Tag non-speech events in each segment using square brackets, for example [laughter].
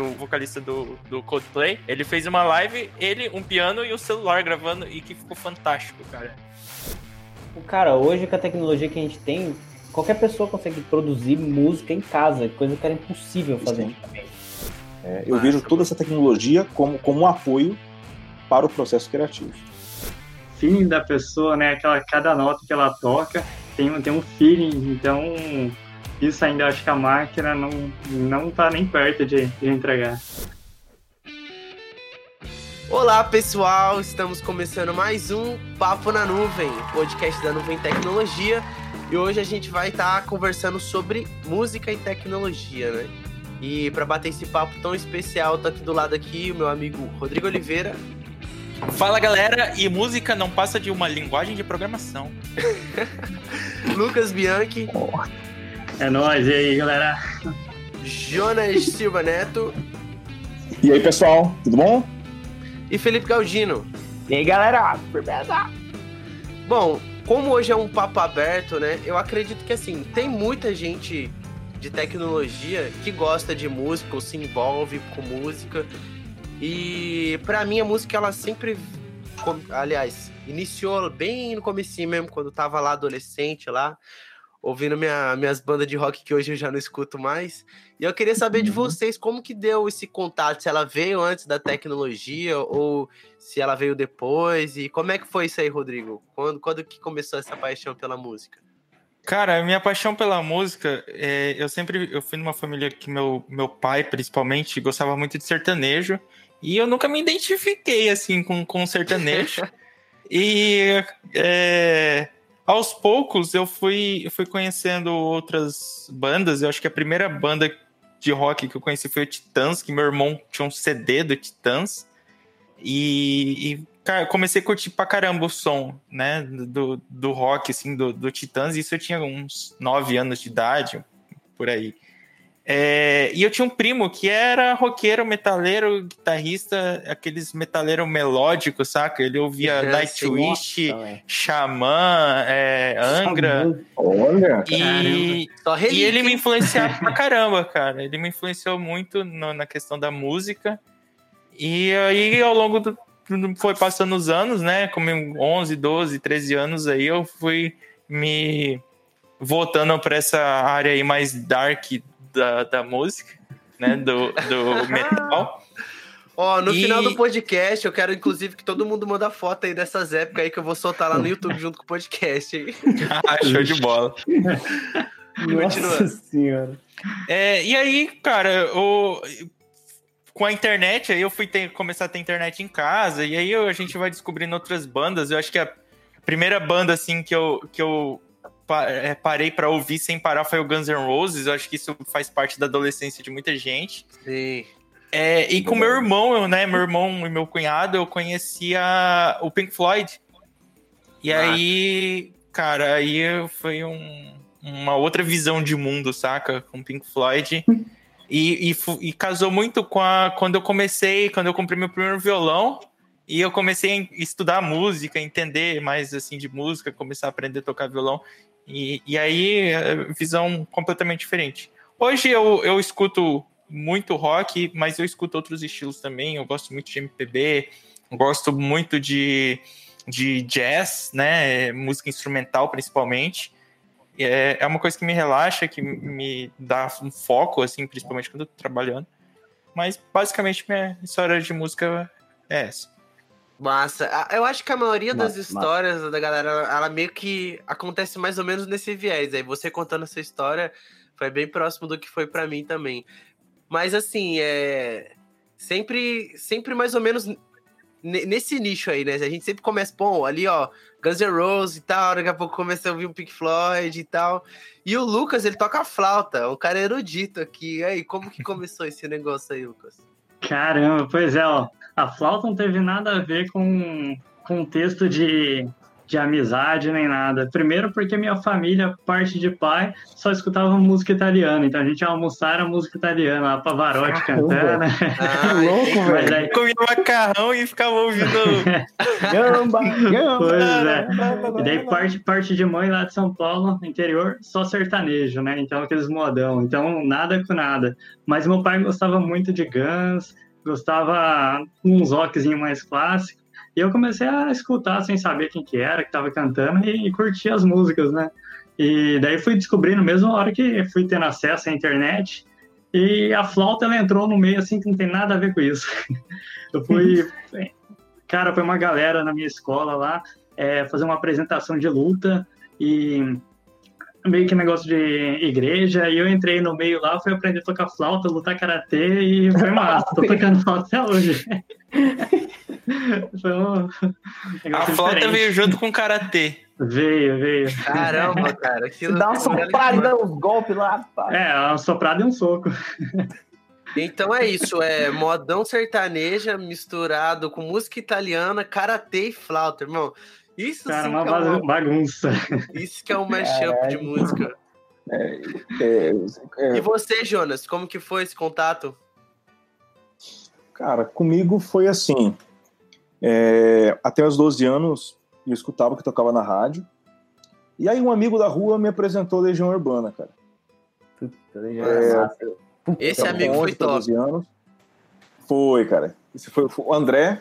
o vocalista do, do Coldplay, ele fez uma live, ele, um piano e o celular gravando, e que ficou fantástico, cara. O cara, hoje com a tecnologia que a gente tem, qualquer pessoa consegue produzir música em casa, coisa que era impossível fazer antigamente. É, eu vejo toda essa tecnologia como, como um apoio para o processo criativo. Feeling da pessoa, né? Aquela, cada nota que ela toca tem, tem um feeling, então isso ainda acho que a máquina não, não tá nem perto de, de entregar. Olá pessoal, estamos começando mais um Papo na Nuvem, podcast da Nuvem Tecnologia. E hoje a gente vai estar tá conversando sobre música e tecnologia, né? E para bater esse papo tão especial, tá aqui do lado aqui o meu amigo Rodrigo Oliveira. Fala galera, e música não passa de uma linguagem de programação. [laughs] Lucas Bianchi. É nóis, e aí, galera? Jonas Silva Neto. E aí, pessoal, tudo bom? E Felipe Galdino. E aí, galera? Firmeza! Bom, como hoje é um papo aberto, né? Eu acredito que, assim, tem muita gente de tecnologia que gosta de música ou se envolve com música. E para mim a música ela sempre aliás, iniciou bem no comecinho mesmo, quando eu tava lá adolescente lá, ouvindo minha, minhas bandas de rock que hoje eu já não escuto mais. E eu queria saber de uhum. vocês como que deu esse contato, se ela veio antes da tecnologia ou se ela veio depois. E como é que foi isso aí, Rodrigo? Quando, quando que começou essa paixão pela música? Cara, minha paixão pela música, é, eu sempre eu fui numa família que meu, meu pai, principalmente, gostava muito de sertanejo. E eu nunca me identifiquei, assim, com, com sertanejo. [laughs] e é, aos poucos eu fui, eu fui conhecendo outras bandas. Eu acho que a primeira banda de rock que eu conheci foi o Titãs, que meu irmão tinha um CD do Titãs. E, e cara, comecei a curtir pra caramba o som, né? Do, do rock, assim, do, do Titãs. Isso eu tinha uns 9 anos de idade, por aí. É, e eu tinha um primo que era roqueiro, metaleiro, guitarrista, aqueles metaleiro melódicos, saca? Ele ouvia é, Nightwish, Xamã, é, Angra. Olha, e, e ele me influenciava [laughs] pra caramba, cara. Ele me influenciou muito no, na questão da música. E aí, ao longo do. Foi passando os anos, né? Como 11, 12, 13 anos aí, eu fui me voltando para essa área aí mais dark da, da música, né? Do, do [laughs] metal. Ó, oh, no e... final do podcast, eu quero inclusive que todo mundo manda foto aí dessas épocas aí que eu vou soltar lá no YouTube junto com o podcast. Hein? [laughs] ah, show de bola. [laughs] Nossa senhora. É, e aí, cara, o, com a internet, aí eu fui ter, começar a ter internet em casa, e aí a gente vai descobrindo outras bandas. Eu acho que a primeira banda, assim, que eu, que eu parei para ouvir sem parar foi o Guns N' Roses. Eu acho que isso faz parte da adolescência de muita gente. Sim. É, e com meu irmão, eu, né? Meu irmão e meu cunhado, eu conhecia o Pink Floyd. E ah. aí, cara, aí foi um, uma outra visão de mundo, saca? Com Pink Floyd. e, e, e, casou muito com a, quando eu comecei, quando eu comprei meu primeiro violão. E eu comecei a estudar música, entender mais assim de música, começar a aprender a tocar violão. E, e aí, é, visão completamente diferente. Hoje eu, eu escuto muito rock, mas eu escuto outros estilos também. Eu gosto muito de MPB, gosto muito de, de jazz, né? Música instrumental, principalmente. É, é uma coisa que me relaxa, que me dá um foco, assim, principalmente quando eu tô trabalhando. Mas basicamente minha história de música é essa. Massa. Eu acho que a maioria das histórias massa. da galera, ela meio que acontece mais ou menos nesse viés. Aí você contando essa história foi bem próximo do que foi para mim também. Mas assim, é sempre sempre mais ou menos nesse nicho aí, né? A gente sempre começa, bom, ali ó, Guns N' Roses e tal, daqui a pouco começa a ouvir um Pink Floyd e tal. E o Lucas, ele toca flauta, um cara erudito aqui. E aí, como que começou esse negócio aí, Lucas? Caramba, pois é, ó a flauta não teve nada a ver com, com o texto de, de amizade nem nada. Primeiro porque minha família, parte de pai, só escutava música italiana. Então a gente ia almoçar era música italiana, lá Pavarotti cantando. Né? Que louco, velho. aí, Comia macarrão e ficava ouvindo. [laughs] Gamba, gamba. Pois é. E daí parte, parte de mãe lá de São Paulo, interior, só sertanejo, né? Então aqueles modão. Então nada com nada. Mas meu pai gostava muito de Guns, gostava uns rockzinho mais clássico. E eu comecei a escutar sem saber quem que era, que tava cantando e, e curtir as músicas, né? E daí fui descobrindo mesmo a hora que fui tendo acesso à internet. E a flauta ela entrou no meio assim que não tem nada a ver com isso. [laughs] Eu fui. [laughs] Cara, foi uma galera na minha escola lá é, fazer uma apresentação de luta e meio que negócio de igreja. E eu entrei no meio lá, fui aprender a tocar flauta, lutar karatê e foi massa. Tô tocando flauta até hoje. foi [laughs] um A negócio flauta diferente. veio junto com o karatê. Veio, veio. Caramba, cara. [laughs] Que dá uma soprada e dá uns golpes lá. pá. É, uma soprada e um soco. Então é isso, é modão sertaneja misturado com música italiana, karatê e flauta, irmão. Isso Cara, sim uma que é uma- bagunça. isso que é um mashup de música. É, é, E você, Jonas, como que foi esse contato? Cara, comigo foi assim. é, até os 12 anos, eu escutava que tocava na rádio. E aí um amigo da rua me apresentou Legião Urbana, cara. Puta, É, é. Esse amigo foi 11 pra top. 12 anos. Foi, cara. Esse foi, foi o André.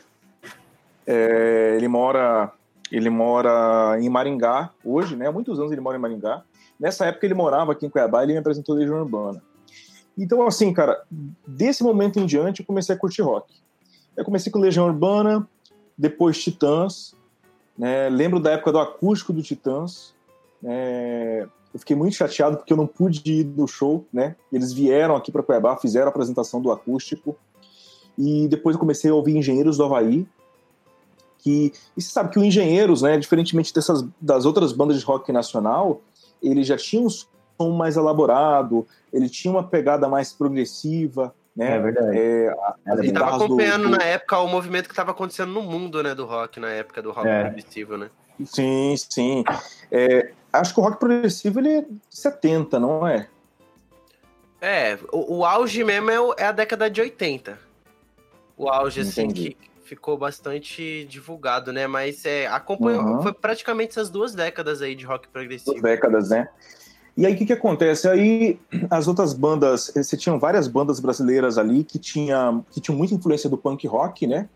é, ele mora ele mora em Maringá hoje, né? Há muitos anos ele mora em Maringá. Nessa época ele morava aqui em Cuiabá e ele me apresentou Legião Urbana. Então, assim, cara, desse momento em diante eu comecei a curtir rock. Eu comecei com Legião Urbana, depois Titãs, né? Lembro da época do acústico do Titãs. né? Eu fiquei muito chateado porque eu não pude ir no show, né? Eles vieram aqui para Cuiabá, fizeram a apresentação do acústico. E depois eu comecei a ouvir Engenheiros do Havaí. Que, e você sabe que o Engenheiros, né, diferentemente dessas, das outras bandas de rock nacional, ele já tinha um som mais elaborado, ele tinha uma pegada mais progressiva, né? É verdade. É, a- Ele tava guitarras do- acompanhando do- na época o movimento que tava acontecendo no mundo, né, do rock, na época do rock É. progressivo, né? Sim, sim. É, acho que o rock progressivo ele é 70, não é? É, o, o auge mesmo é, o- é a década de 80. O auge, assim, Entendi. que ficou bastante divulgado, né? Mas é, acompanhou, Uhum. foi praticamente essas duas décadas aí de rock progressivo. Duas décadas, né? E aí o que, que acontece? Aí as outras bandas, você tinha várias bandas brasileiras ali que, tinha, que tinham muita influência do punk rock, né?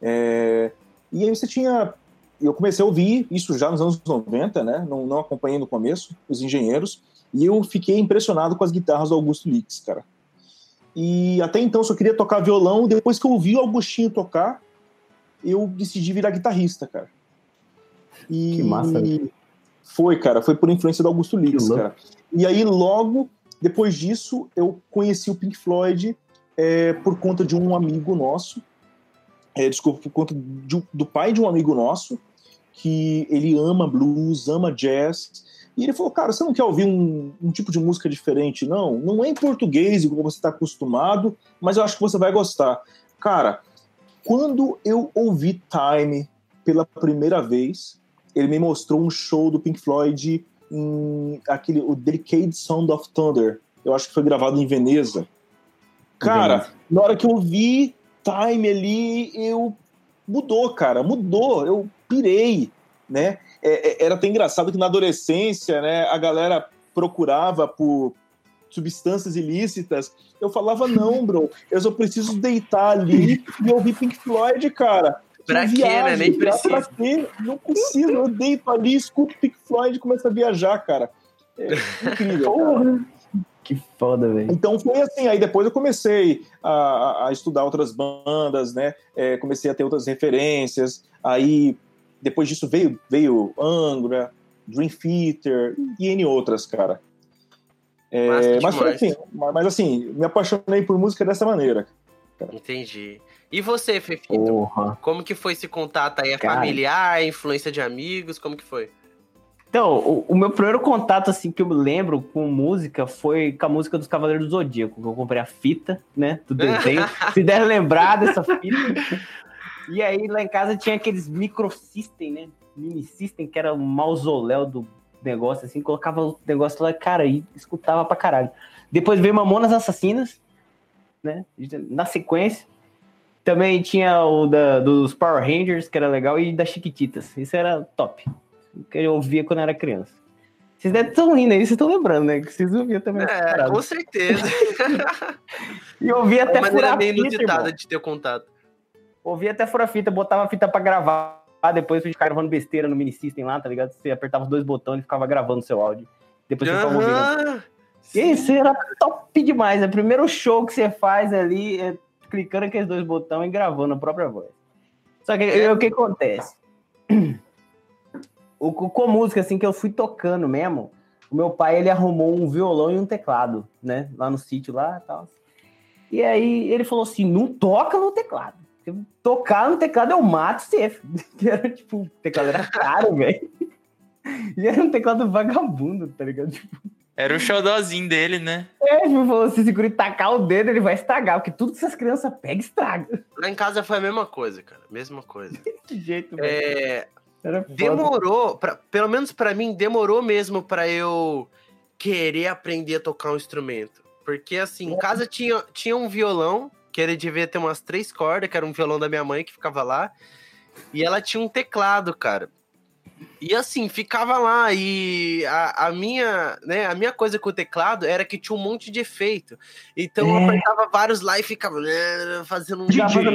É, e aí você tinha. Eu comecei a ouvir isso já nos anos 90, né? Não, não acompanhei no começo, os engenheiros, e eu fiquei impressionado com as guitarras do Augusto Lix, cara. E até então só queria tocar violão, depois que eu ouvi o Augustinho tocar, eu decidi virar guitarrista, cara. E Que massa, né? foi, cara, foi por influência do Augusto Lix, cara. E aí, logo depois disso, eu conheci o Pink Floyd é, por conta de um amigo nosso. É, desculpa, por conta de- do pai de um amigo nosso, que ele ama blues, ama jazz. E ele falou, cara, você não quer ouvir um, um tipo de música diferente? Não, não é em português, como você está acostumado, mas eu acho que você vai gostar. Cara, quando eu ouvi Time pela primeira vez, ele me mostrou um show do Pink Floyd em aquele o Delicate Sound of Thunder. Eu acho que foi gravado em Veneza. Cara, na hora que eu vi Time ali, eu mudou, cara, mudou. Eu pirei, né? É, é, era até engraçado que na adolescência, né, a galera procurava por substâncias ilícitas. Eu falava, não, bro, eu só preciso deitar ali e ouvir Pink Floyd, cara. Pra quê, né? Nem precisa. Não preciso, eu deito ali, escuto Pink Floyd e começo a viajar, cara. É incrível. cara. Que foda, velho. Então foi assim, aí depois eu comecei a, a- a estudar outras bandas, né? É, comecei a ter outras referências. Aí depois disso veio veio Angra, Dream Theater e N outras, cara. É, mas foi assim, mas mas assim, me apaixonei por música dessa maneira. Entendi. E você, Fefito? Porra. Como que foi esse contato aí? É Cara. familiar, é influência de amigos? Como que foi? Então, o, o meu primeiro contato, assim, que eu me lembro com música foi com a música dos Cavaleiros do Zodíaco, que eu comprei a fita, né, do desenho. [laughs] Se der lembrar dessa fita. E aí, lá em casa tinha aqueles microsystem, né, mini system, que era o mausoléu do negócio, assim, colocava o negócio lá, cara, e escutava pra caralho. Depois veio Mamonas Assassinas, né? Na sequência. Também tinha o da, dos Power Rangers, que era legal, e das Chiquititas. Isso era top. Que eu ouvia quando era criança. Vocês devem estar rindo aí, vocês estão lembrando, né? Que vocês ouviam também. É, com certeza. [laughs] e eu ouvia até Uma maneira meio inusitada de ter contato. Ouvia até fora fita, botava a fita pra gravar. Depois ficar gravando besteira no mini system lá, tá ligado? Você apertava os dois botões e ficava gravando seu áudio. Depois você ficava ouvindo. E isso era top demais. É o primeiro show que você faz ali, é clicando aqueles dois botões e gravando a própria voz. Só que é. o que acontece? O, com música, assim, que eu fui tocando mesmo, o meu pai, ele arrumou um violão e um teclado, né? Lá no sítio lá e tal. E aí ele falou assim, não toca no teclado. Tocar no teclado eu mato você. Que era, tipo, o teclado era caro, velho. E era um teclado vagabundo, tá ligado? Tipo, era o xodózinho dele, né? É, tipo, falou, se segura e tacar o dedo, ele vai estragar, porque tudo que essas crianças pegam, estraga. Lá em casa foi a mesma coisa, cara. Mesma coisa. [laughs] Desse jeito, é... Demorou, pra, pelo menos para mim, demorou mesmo para eu querer aprender a tocar um instrumento. Porque, assim, em é. casa tinha, tinha um violão, que ele devia ter umas três cordas, que era um violão da minha mãe que ficava lá. E ela tinha um teclado, cara. E assim, ficava lá, e a, a, minha, né, a minha coisa com o teclado era que tinha um monte de efeito. Então é. eu apertava vários lá e ficava né, fazendo um bagulho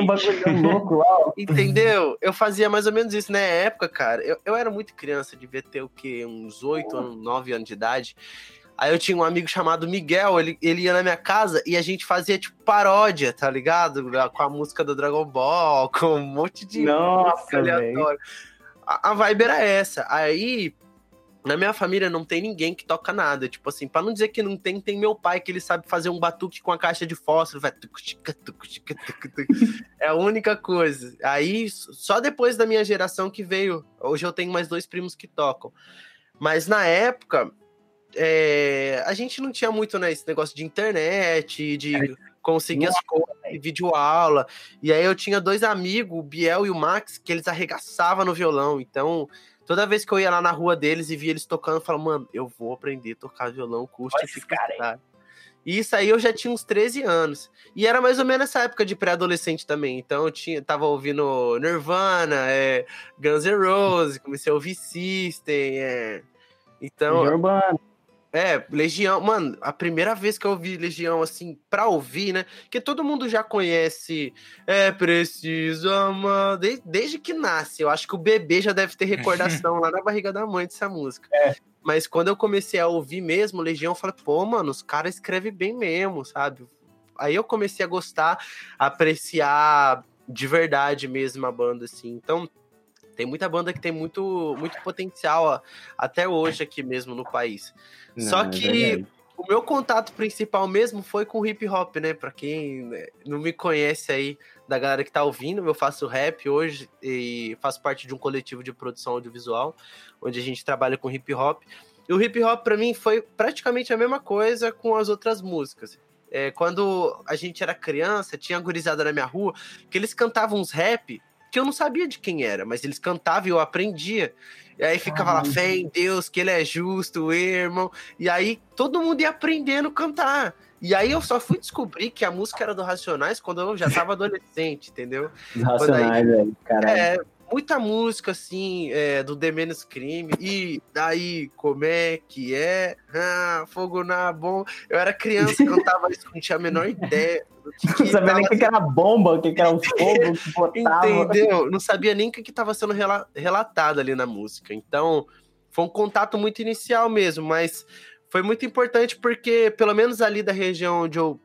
louco lá. Entendeu? Eu fazia mais ou menos isso na época, cara. Eu, eu era muito criança, devia ter o quê? Uns 8 anos, 9 anos de idade. Aí eu tinha um amigo chamado Miguel, ele, ele ia na minha casa e a gente fazia, tipo, paródia, tá ligado? Com a música do Dragon Ball, [laughs] com um monte de Nossa, aleatória. A, a vibe era essa. Aí, na minha família não tem ninguém que toca nada. Tipo assim, para não dizer que não tem, tem meu pai que ele sabe fazer um batuque com a caixa de fósforo. Vai... [laughs] É a única coisa. Aí, só depois da minha geração que veio. Hoje eu tenho mais dois primos que tocam. Mas na época, é... a gente não tinha muito né, esse negócio de internet, de é conseguia as coisas, vídeo aula. E aí eu tinha dois amigos, o Biel e o Max, que eles arregaçavam no violão. Então, toda vez que eu ia lá na rua deles e via eles tocando, eu falava, mano, eu vou aprender a tocar violão, curte e fica. E isso aí eu já tinha uns 13 anos. E era mais ou menos essa época de pré-adolescente também. Então eu tinha, tava ouvindo Nirvana, é, Guns N' Roses, comecei a ouvir System. É. Então. Urbana. É, Legião, mano, a primeira vez que eu ouvi Legião, assim, pra ouvir, né? Que todo mundo já conhece. É preciso amar. Desde, desde que nasce. Eu acho que o bebê já deve ter recordação lá na barriga da mãe dessa música. É. Mas quando eu comecei a ouvir mesmo Legião, eu falei, pô, mano, os caras escrevem bem mesmo, sabe? Aí eu comecei a gostar, a apreciar de verdade mesmo a banda, assim. Então, tem muita banda que tem muito, muito potencial ó, até hoje aqui mesmo no país. Não, Só é que é o meu contato principal mesmo foi com hip hop, né? Pra quem né, não me conhece aí, da galera que tá ouvindo, eu faço rap hoje e faço parte de um coletivo de produção audiovisual, onde a gente trabalha com hip hop. E o hip hop para mim foi praticamente a mesma coisa com as outras músicas. É, quando a gente era criança, tinha gurizada na minha rua que eles cantavam uns rap que eu não sabia de quem era, mas eles cantavam e eu aprendia. E aí ficava lá, fé em Deus, que ele é justo, irmão. E aí todo mundo ia aprendendo a cantar. E aí eu só fui descobrir que a música era do Racionais quando eu já tava adolescente, entendeu? Racionais, velho, caralho. É, muita música, assim, é, do The Menos Crime. E daí, como é que é? Ah, fogo na bomba. Eu era criança, cantava isso, não tinha a menor ideia. Não sabia nem o que, que era bomba, o que, que era o fogo que [laughs] botava. Entendeu? Não sabia nem o que estava sendo relatado ali na música. Então, foi um contato muito inicial mesmo, mas foi muito importante porque, pelo menos ali da região onde eu,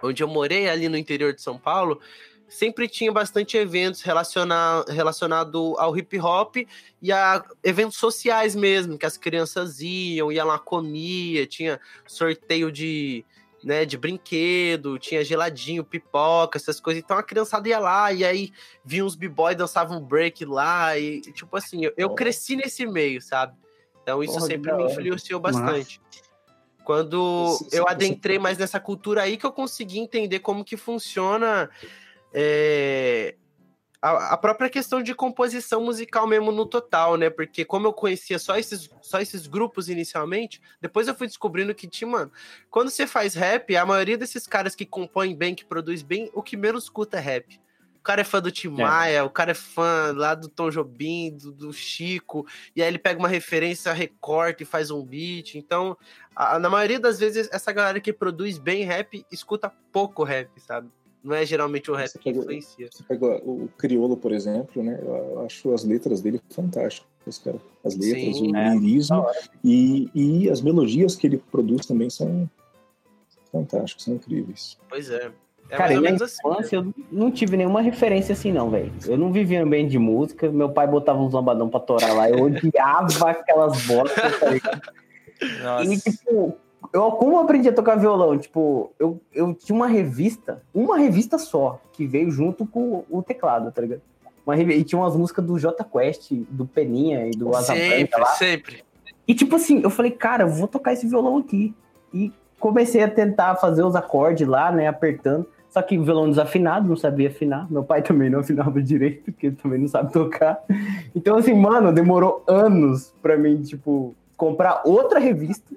onde eu morei, ali no interior de São Paulo, sempre tinha bastante eventos relacionados relacionado ao hip hop e a eventos sociais mesmo, que as crianças iam, iam lá, comia, tinha sorteio de, né, de brinquedo, tinha geladinho, pipoca, essas coisas. Então a criançada ia lá e aí vinha uns b-boy, dançavam break lá e, tipo assim, eu, eu cresci nesse meio, sabe? Então isso Porra, sempre me influenciou bastante. Nossa. Quando eu adentrei mais nessa cultura aí que eu consegui entender como que funciona é, a, a, própria questão de composição musical mesmo no total, né? Porque como eu conhecia só esses, só esses grupos inicialmente, depois eu fui descobrindo que tinha, mano, quando você faz rap, a maioria desses caras que compõem bem, que produz bem, o que menos escuta é rap. O cara é fã do Tim é. Maia, o cara é fã lá do Tom Jobim, do, do, Chico, e aí ele pega uma referência, recorta e faz um beat. Então, a, na maioria das vezes, essa galera que produz bem rap escuta pouco rap, sabe? Não é geralmente o rap você que pega, influencia. Você pega o Criolo, por exemplo, né? Eu acho as letras dele fantásticas, cara. As letras, Sim, o é, lirismo e, e as melodias que ele produz também são fantásticas, são incríveis. Pois é. É Cara, na assim, infância né? eu não tive nenhuma referência assim, não, velho. Eu não vivia bem de música. Meu pai botava uns lambadão pra torar lá. Eu odiava [laughs] aquelas bostas, tá ligado? Nossa. E, tipo, eu, como eu aprendi a tocar violão? Tipo, eu, eu tinha uma revista, uma revista só, que veio junto com o teclado, tá ligado? Uma, e tinha umas músicas do J Quest, do Peninha e do Asa Sempre, lá. sempre. E tipo assim, eu falei, cara, eu vou tocar esse violão aqui. E comecei a tentar fazer os acordes lá, né, apertando. Só que violão desafinado, não sabia afinar. Meu pai também não afinava direito, porque ele também não sabe tocar. Então, assim, mano, demorou anos pra mim, tipo, comprar outra revista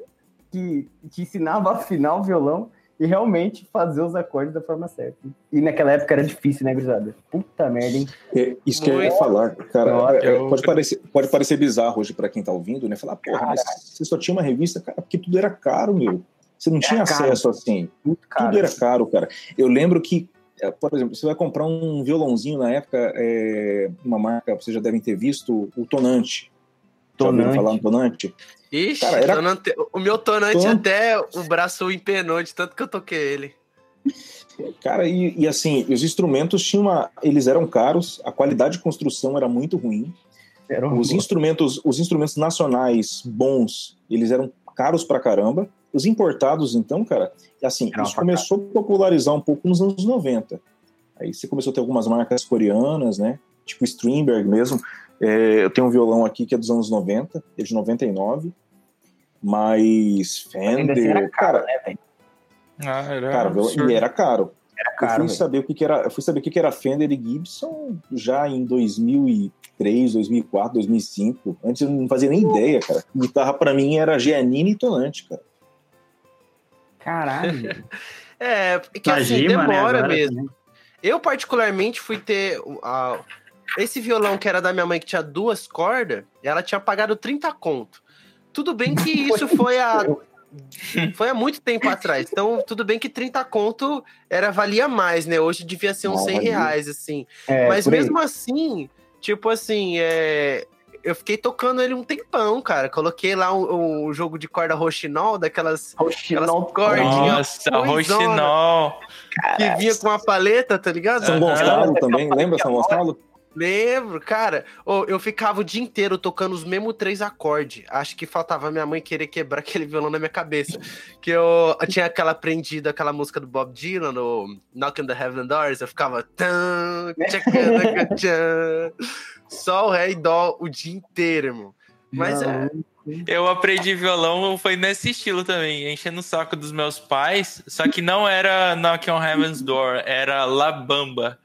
que te ensinava a afinar o violão e realmente fazer os acordes da forma certa. E naquela época era difícil, né, Grisada? Puta merda, hein? É, isso que eu ia falar, cara. Nossa, é, eu... pode, parecer, pode parecer bizarro hoje para quem tá ouvindo, né? Falar, porra, cara, mas você só tinha uma revista, cara, porque tudo era caro, meu. Você não tinha caro. acesso assim. Tudo era caro, cara. Eu lembro que, é, por exemplo, você vai comprar um violãozinho na época, é, uma marca, vocês já devem ter visto, o Tonante. Tonante. Já falar no Tonante? Ixi, Cara, era... tonante, o meu tonante Ton... até o braço empenou de tanto que eu toquei ele. Cara, e, e, assim, os instrumentos tinham uma, eles eram caros, a qualidade de construção era muito ruim. Era os instrumentos, os instrumentos nacionais bons, eles eram caros pra caramba. Os importados, então, cara, assim, era isso começou a popularizar um pouco nos anos 90. Aí você começou a ter algumas marcas coreanas, né? Tipo Strindberg mesmo, é, eu tenho um violão aqui que é dos anos 90, é de 99, mas Fender, assim era caro, cara, né, ah, era cara, e era caro. Era caro. Eu fui saber o que, que era, eu fui saber o que, que era Fender e Gibson já em 2003, 2004, 2005. Antes eu não fazia nem ideia, cara. Guitarra para mim era Giannini e tonante, cara. Caralho. [laughs] é, que assim, né, demora né, mesmo. Eu particularmente fui ter a, esse violão que era da minha mãe, que tinha duas cordas, ela tinha pagado 30 conto. Tudo bem que [laughs] isso foi a. Foi há muito tempo atrás. Então, tudo bem que 30 conto era valia mais, né? Hoje devia ser uns 100 reais, assim. É, Mas mesmo assim, tipo assim, é, eu fiquei tocando ele um tempão, cara. Coloquei lá o, o jogo de corda roxinol, daquelas, roxinol, cordinhas. Nossa, roxinol. Que vinha com uma paleta, tá ligado? São Gonçalo também, lembra São Gonçalo? Lembro, cara. Oh, eu ficava o dia inteiro tocando os mesmos três acordes. Acho que faltava minha mãe querer quebrar [laughs] aquele violão na minha cabeça. Que eu, eu tinha aquela aprendida, aquela música do Bob Dylan, no Knocking the Heaven Doors. Eu ficava. Só o ré e dó o dia inteiro, irmão. Mas é. Eu aprendi violão, foi nesse estilo também, enchendo o saco dos meus pais, só que não era Knock on Heaven's Door, era La Bamba.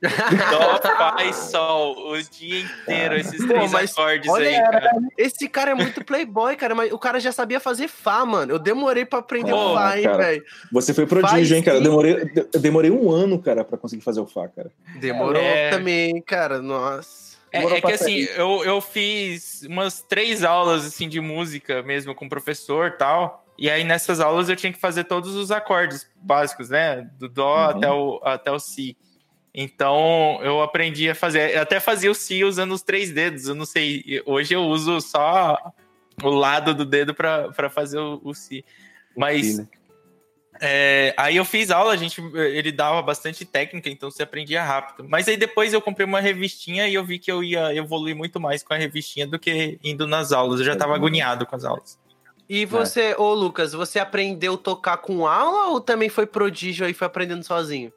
Dó, Pai, Sol, o dia inteiro, esses Pô, três acordes olha, aí, cara. Esse cara é muito playboy, cara, mas o cara já sabia fazer Fá, mano. Eu demorei pra aprender o Fá, hein, velho. Você foi prodígio, hein, cara. Eu demorei, eu demorei um ano, cara, pra conseguir fazer o Fá, cara. Demorou é... também, cara, nossa. É, é, que assim, eu, eu fiz umas três aulas assim de música mesmo com o professor tal. E aí nessas aulas eu tinha que fazer todos os acordes básicos, né? Do Dó uhum. até, o, até o Si. Então eu aprendi a fazer, eu até fazia o si usando os três dedos. Eu não sei, hoje eu uso só o lado do dedo para fazer o, o si. Mas é, aí eu fiz aula, a gente, ele dava bastante técnica, então você aprendia rápido. Mas aí depois eu comprei uma revistinha e eu vi que eu ia evoluir muito mais com a revistinha do que indo nas aulas. Eu já estava agoniado com as aulas. E você, é. ô Lucas, você aprendeu a tocar com aula ou também foi prodígio e foi aprendendo sozinho?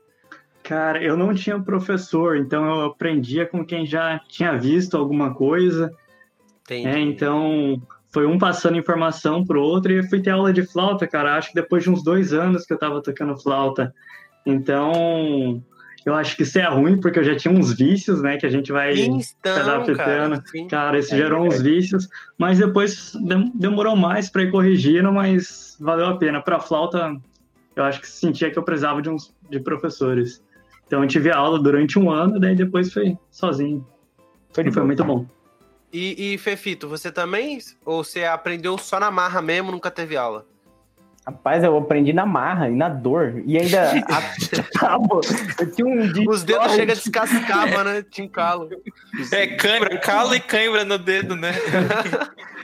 Cara, eu não tinha professor, então eu aprendia com quem já tinha visto alguma coisa. Entendi. É, então foi um passando informação pro outro e eu fui ter aula de flauta, cara. Acho que depois de uns dois anos que eu tava tocando flauta. Então Eu acho que isso é ruim, porque eu já tinha uns vícios, né? Que a gente vai Então, se adaptando. cara, isso É gerou uns vícios, mas depois dem- demorou mais para ir corrigindo, mas valeu a pena. Para flauta, eu acho que sentia que eu precisava de uns de professores. Então eu tive aula durante um ano, daí depois foi sozinho. Foi E foi muito bom. E, e, Fefito, você também? Ou você aprendeu só na marra mesmo, nunca teve aula? Rapaz, eu aprendi na marra e na dor. E ainda [laughs] a tábua. Eu tinha um de Os dedos chegam descascava, né? Tinha um calo. É cãibra, calo e cãibra no dedo, né?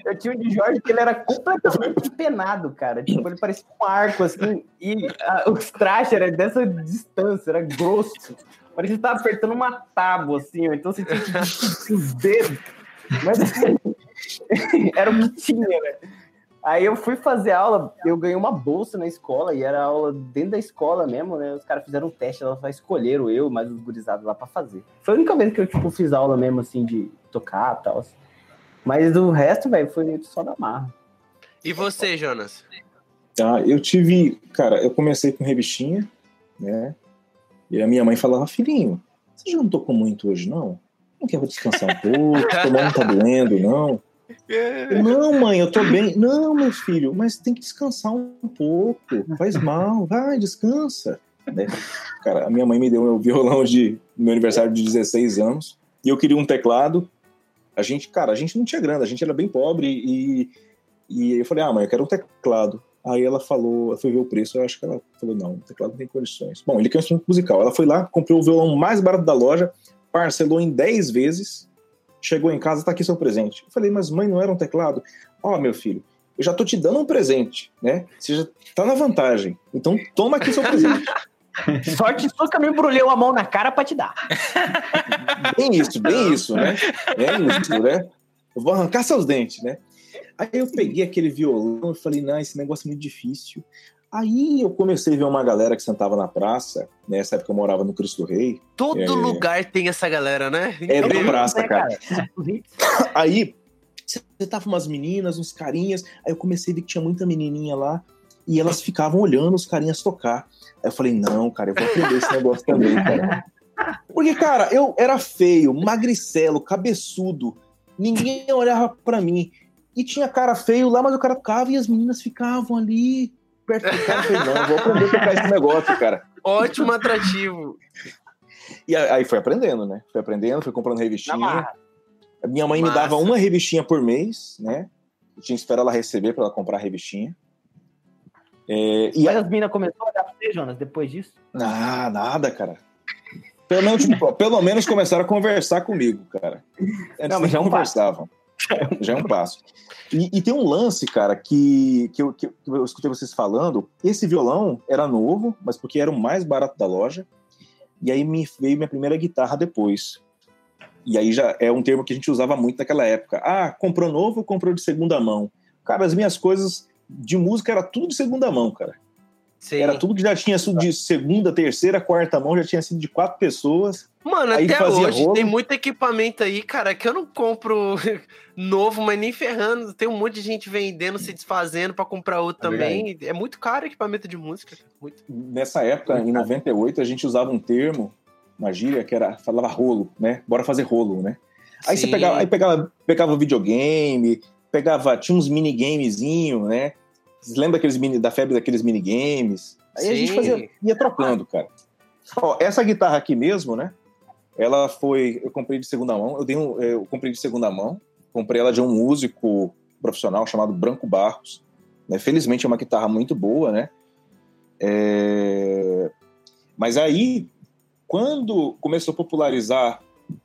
Eu tinha um de Jorge que ele era completamente penado, cara. Tipo, ele parecia um arco, assim. E a- os trajes eram dessa distância, era grosso. Parecia que você tava apertando uma tábua, assim, ó. Então você tinha que os dedos. Mas [laughs] era o que tinha, né? Aí eu fui fazer aula, eu ganhei uma bolsa na escola, e era aula dentro da escola mesmo, né? Os caras fizeram um teste, elas só escolheram eu, mais os gurizados lá pra fazer. Foi a única vez que eu, tipo, fiz aula mesmo, assim, de tocar e tal. Mas o resto, velho, foi só da marra. E você, Jonas? Tá, eu tive, cara, eu comecei com revistinha, né? E a minha mãe falava, filhinho, você já não tocou muito hoje, não? Não quer descansar um pouco? Mão não tá doendo, não? Eu, não, mãe, eu tô bem. Não, meu filho, mas tem que descansar um pouco. Faz mal, vai, descansa. Né? Cara, a minha mãe me deu meu violão de meu aniversário de 16 anos e eu queria um teclado. A gente, cara, a gente não tinha grana, a gente era bem pobre e, e eu falei, ah, mãe, eu quero um teclado. Aí ela falou, eu fui ver o preço, eu acho que ela falou, não, o teclado não tem condições. Bom, ele quer um instrumento musical. Ela foi lá, comprou o violão mais barato da loja, parcelou em 10 vezes, chegou em casa, tá aqui seu presente. Eu falei, mas mãe, não era um teclado? Ó, meu filho, eu já tô te dando um presente, né? Você já tá na vantagem. Então toma aqui seu presente. [laughs] Sorte sua que eu não embrulhei a mão na cara pra te dar. Bem isso, bem isso, né? Bem isso, né? Eu vou arrancar seus dentes, né? Aí eu peguei aquele violão e falei, não, esse negócio é muito difícil. Aí eu comecei a ver uma galera que sentava na praça, né? nessa época eu morava no Cristo Rei. Todo É. lugar tem essa galera, né? É Incrível. praça, né, cara. [coughs] Aí você tava umas meninas, uns carinhas. Aí eu comecei a ver que tinha muita menininha lá e elas ficavam olhando os carinhas tocar. Aí eu falei, não, cara, eu vou aprender esse negócio também, cara. [laughs] Porque, cara, eu era feio, magricelo, cabeçudo. Ninguém olhava pra mim. E tinha cara feio lá, mas o cara tocava e as meninas ficavam ali perto do cara. Falei, não, vou aprender a tocar esse negócio, cara. Ótimo atrativo. E aí foi aprendendo, né? Foi aprendendo, foi comprando revistinha. A minha mãe me Massa. dava uma revistinha por mês, né? Eu tinha que esperar ela receber para ela comprar a revistinha. É, e Mas as meninas começaram a olhar pra você, Jonas, depois disso? ah, nada, cara. Pelo menos, tipo, pelo menos começaram a conversar comigo, cara. Antes Não, mas já é um conversavam. Já é um passo. E, e tem um lance, cara, que, que, eu, que eu escutei vocês falando. Esse violão era novo, mas porque era o mais barato da loja. E aí me veio minha primeira guitarra depois. E aí já é um termo que a gente usava muito naquela época. Ah, comprou novo ou comprou de segunda mão? Cara, as minhas coisas de música era tudo de segunda mão, cara. Sim. Era tudo que já tinha sido de segunda, terceira, quarta mão, já tinha sido de quatro pessoas. Mano, Aí até hoje rolo. tem muito equipamento aí, cara, que eu não compro [laughs] novo, mas nem ferrando. Tem um monte de gente vendendo, se desfazendo pra comprar outro É também. É muito caro equipamento de música. Muito. Nessa época, em 98, a gente usava um termo, uma gíria, que era, falava rolo, né? Bora fazer rolo, né? Aí você Sim. pegava, aí pegava, pegava videogame, pegava, tinha uns minigamezinho, né? Vocês lembram daqueles mini, da febre daqueles minigames? Aí a gente Sim. fazia, ia trocando, cara. Ó, essa guitarra aqui mesmo, né? Ela foi, eu comprei de segunda mão, eu, dei um, eu comprei de segunda mão, comprei ela de um músico profissional chamado Branco Barros. Né? Felizmente é uma guitarra muito boa, né? É, Mas aí, quando começou a popularizar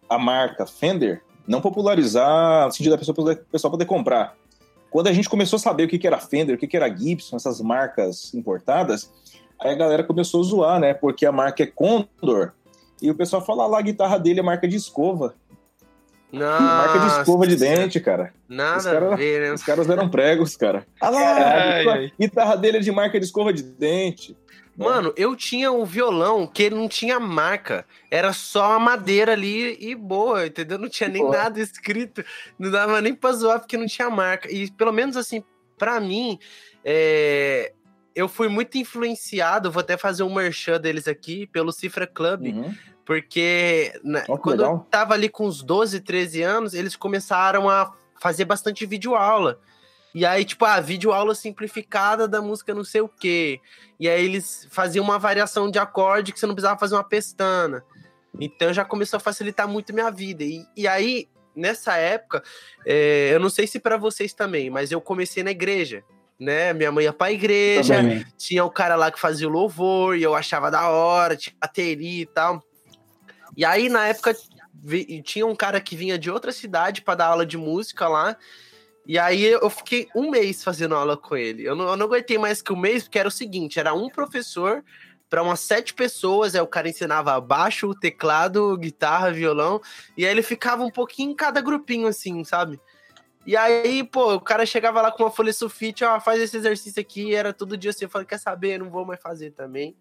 a marca Fender, não popularizar no sentido da pessoa pessoa poder comprar. Quando a gente começou a saber o que que era Fender, o que que era Gibson, essas marcas importadas, aí a galera começou a zoar, né? Porque a marca é Condor. E o pessoal fala "Ah lá, a guitarra dele é marca de escova. marca de escova de Nossa, dente, cara. Os Nada cara- a ver, né? Os caras eram pregos, cara. Ah lá, Ai, a ai. guitarra dele é de marca de escova de dente. Né? Mano, eu tinha um violão que ele não tinha marca. Era só a madeira ali e boa, entendeu? Não tinha nem Boa. nada escrito. Não dava nem pra zoar porque não tinha marca. E pelo menos assim, pra mim, é, eu fui muito influenciado, vou até fazer um merchan deles aqui, pelo Cifra Club, Uhum. porque né, Ó, que quando legal. eu tava ali com uns 12, 13 anos, eles começaram a fazer bastante videoaula. E aí, tipo, a videoaula simplificada da música não sei o quê. E aí eles faziam uma variação de acorde que você não precisava fazer uma pestana. Então já começou a facilitar muito minha vida. E, e aí, nessa época, é, eu não sei se pra vocês também, mas eu comecei na igreja. Né? Minha mãe ia pra igreja, Também. tinha o cara lá que fazia o louvor e eu achava da hora, tinha bateria e tal. E aí, na época, tinha um cara que vinha de outra cidade para dar aula de música lá. E aí eu fiquei um mês fazendo aula com ele. Eu não, eu não aguentei mais que um mês, porque era o seguinte: era um professor para umas sete pessoas. Aí o cara ensinava baixo, teclado, guitarra, violão. E aí ele ficava um pouquinho em cada grupinho, assim, sabe? E aí, pô, o cara chegava lá com uma folha sulfite, ó, faz esse exercício aqui, era todo dia assim, eu falei, quer saber, não vou mais fazer também.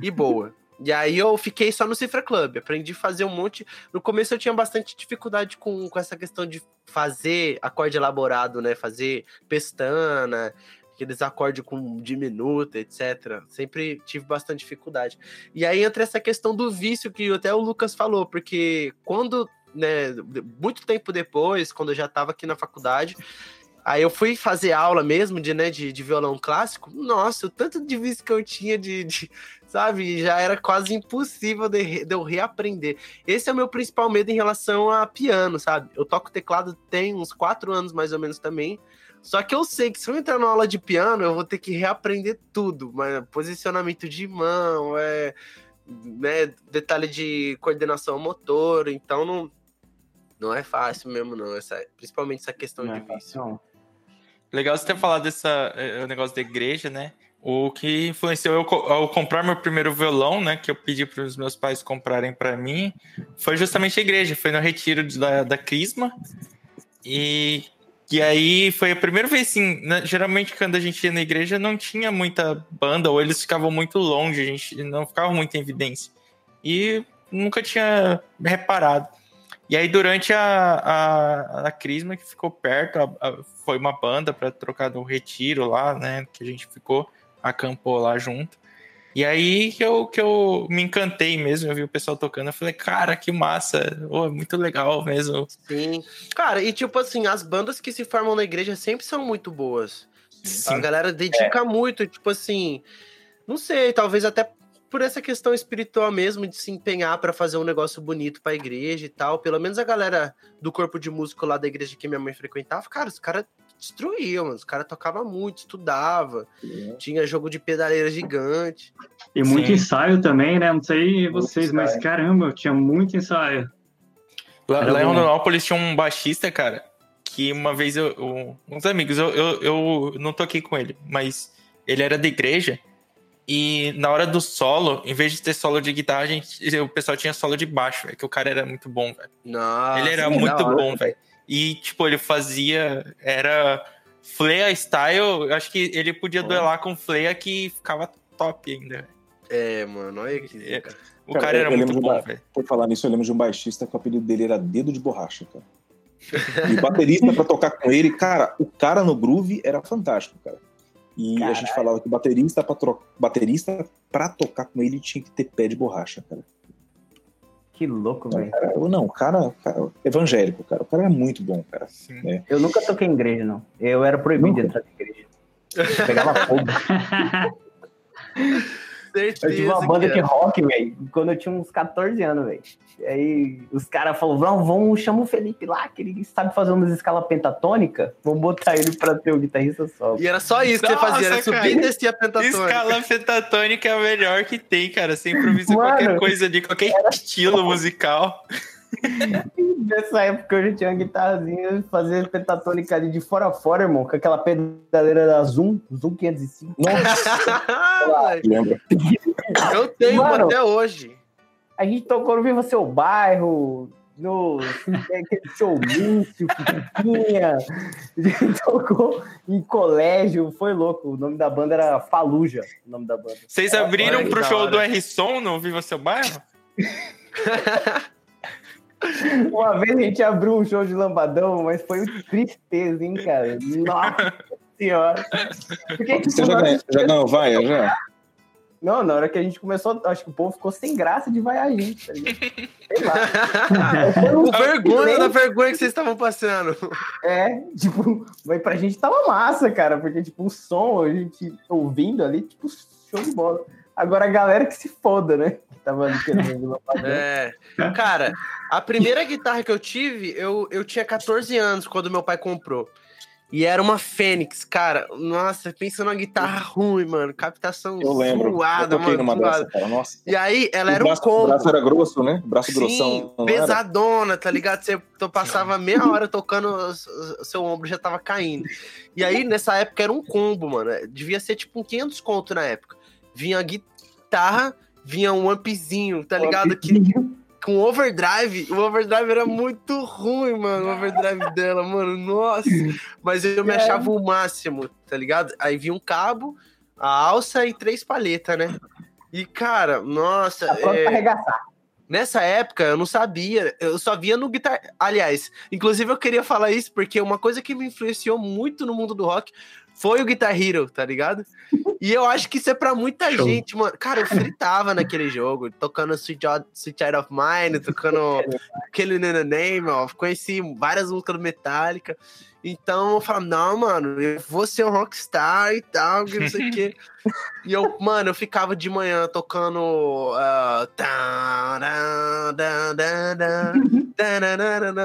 E boa. [laughs] E aí eu fiquei só no Cifra Club, aprendi a fazer um monte. No começo eu tinha bastante dificuldade com, com essa questão de fazer acorde elaborado, né? Fazer pestana, aqueles acordes com diminuta, etc. Sempre tive bastante dificuldade. E aí entra essa questão do vício que até o Lucas falou, porque quando, né, muito tempo depois, quando eu já estava aqui na faculdade, aí eu fui fazer aula mesmo de, né, de, de violão clássico. Nossa, o tanto de vício que eu tinha de, de sabe, já era quase impossível de, de eu reaprender. Esse é o meu principal medo em relação a piano, sabe? Eu toco teclado tem uns quatro anos mais ou menos também. Só que eu sei que se eu entrar numa aula de piano, eu vou ter que reaprender tudo, mas posicionamento de mão, é, né, detalhe de coordenação motor, então não, não é fácil mesmo não, essa, principalmente essa questão Não é de fácil, vício. Legal você ter falado dessa eh, negócio da igreja, né? O que influenciou eu ao comprar meu primeiro violão, né? Que eu pedi para os meus pais comprarem para mim, foi justamente a igreja. Foi no retiro da, da Crisma. E, e aí foi a primeira vez, assim, né, geralmente quando a gente ia na igreja não tinha muita banda, ou eles ficavam muito longe, a gente não ficava muito em evidência. E nunca tinha reparado. E aí, durante a, a, a Crisma, que ficou perto, a- a- foi uma banda para trocar no retiro lá, né? Que a gente ficou, acampou lá junto. E aí que eu, que eu me encantei mesmo, eu vi o pessoal tocando, eu falei, cara, que massa, oh, muito legal mesmo. Sim. Cara, e tipo assim, as bandas que se formam na igreja sempre são muito boas. A Sim, galera dedica muito, tipo assim, não sei, talvez até por essa questão espiritual mesmo de se empenhar pra fazer um negócio bonito pra igreja e tal. Pelo menos a galera do corpo de músico lá da igreja que minha mãe frequentava, cara, os caras destruíam, mano. Os caras tocavam muito, estudava, tinha jogo de pedaleira gigante. E muito Sim. ensaio também, né? Não sei vocês, mas ensaio. caramba, tinha muito ensaio. Lá, lá em. Rondonópolis tinha um baixista, cara, que uma vez eu. eu- uns amigos, eu, eu, eu não toquei com ele, mas ele era da igreja. E na hora do solo, em vez de ter solo de guitarra, a gente, o pessoal tinha solo de baixo, é que o cara era muito bom, velho. Ele era que muito hora. bom, velho. E, tipo, ele fazia. Era Flea style. Eu acho que ele podia duelar com Flea que ficava top ainda. É, mano, olha que É. O Cara, cara era eu muito bom, da- velho. Por falar nisso, eu lembro de um baixista que o apelido dele era Dedo de Borracha, cara. E baterista pra tocar com ele, cara, o cara no groove era fantástico, cara. E a gente Caralho. falava que baterista pra, tro... baterista pra tocar com ele tinha que ter pé de borracha, cara. Que louco, velho. Não, o cara, cara, evangélico, cara. O cara é muito bom, cara. Sim. É. Eu nunca toquei em igreja, não. Eu era proibido de Nunca? entrar na igreja. Eu Pegava fogo. [laughs] Certeza Eu tive uma banda que de é. rock, velho, quando eu tinha uns 14 anos, velho. E Aí os caras falaram, vamos chamar o Felipe lá, que ele sabe fazer umas escalas pentatônicas. Vamos botar ele pra ter o guitarrista solo. E era só isso que você fazia, era subir e descer a pentatônica. Escala pentatônica é a melhor que tem, cara. Você improvisa Mano, qualquer coisa ali, qualquer estilo musical. [laughs] Nessa época eu já tinha uma guitarrazinha, fazer pentatônica ali de fora a fora, irmão, com aquela pedaleira da Zoom, Zoom 505. Nossa, [laughs] lembra? Eu tenho Mano. até hoje. A gente tocou no Viva Seu Bairro, no aquele show Lúcio, que tinha. A gente tocou em colégio, foi louco. O nome da banda era Faluja, o nome da banda. Vocês abriram que pro show do R-Som no Viva Seu Bairro? [laughs] Uma vez a gente abriu um show de lambadão, mas foi tristeza, hein, cara? Nossa, senhora. Porque, tipo, Você já, nós- ganha- já ganhou vaia, já? Não, na hora que a gente começou, acho que o povo ficou sem graça de vaiar a gente, tá? Sei lá. [laughs] Foi um vergonha da vergonha que vocês estavam passando. É, tipo, mas pra gente tava massa, cara, porque, tipo, o som, a gente ouvindo ali, tipo, show de bola. Agora a galera que se foda, né? Que tava ali querendo. É. Cara, a primeira guitarra que eu tive, eu, eu tinha 14 anos quando meu pai comprou. E era uma Fênix, cara. Nossa, pensa numa guitarra ruim, mano. Captação Eu lembro. zoada, eu toquei mano. numa dessa, cara. Nossa. E aí, ela o era um braço, o combo. braço era grosso, né? O braço Sim, grossão. não era? pesadona, tá ligado? Você passava meia hora tocando, o o seu ombro já tava caindo. E aí, nessa época, era um combo, mano. Devia ser tipo um 500 conto na época. Vinha a guitarra, vinha um ampzinho, tá ligado? Que, com overdrive, o overdrive era muito ruim, mano. O overdrive [laughs] dela, mano, nossa. Mas eu me É. achava o máximo, tá ligado? Aí vinha um cabo, a alça e três palhetas, né? E, cara, nossa. Tá pronto é- pra arregaçar. Nessa época eu não sabia, eu só via no guitar. Aliás, inclusive eu queria falar isso porque uma coisa que me influenciou muito no mundo do rock foi o Guitar Hero, tá ligado? E eu acho que isso é pra muita Show. gente, mano. Cara, eu fritava naquele jogo, tocando Sweet Child, of Mine, tocando aquele Name, ó. Conheci várias músicas do Metallica. Então eu falava, não, mano, eu vou ser um rockstar e tal, que não sei o quê. E eu, mano, eu ficava de manhã tocando.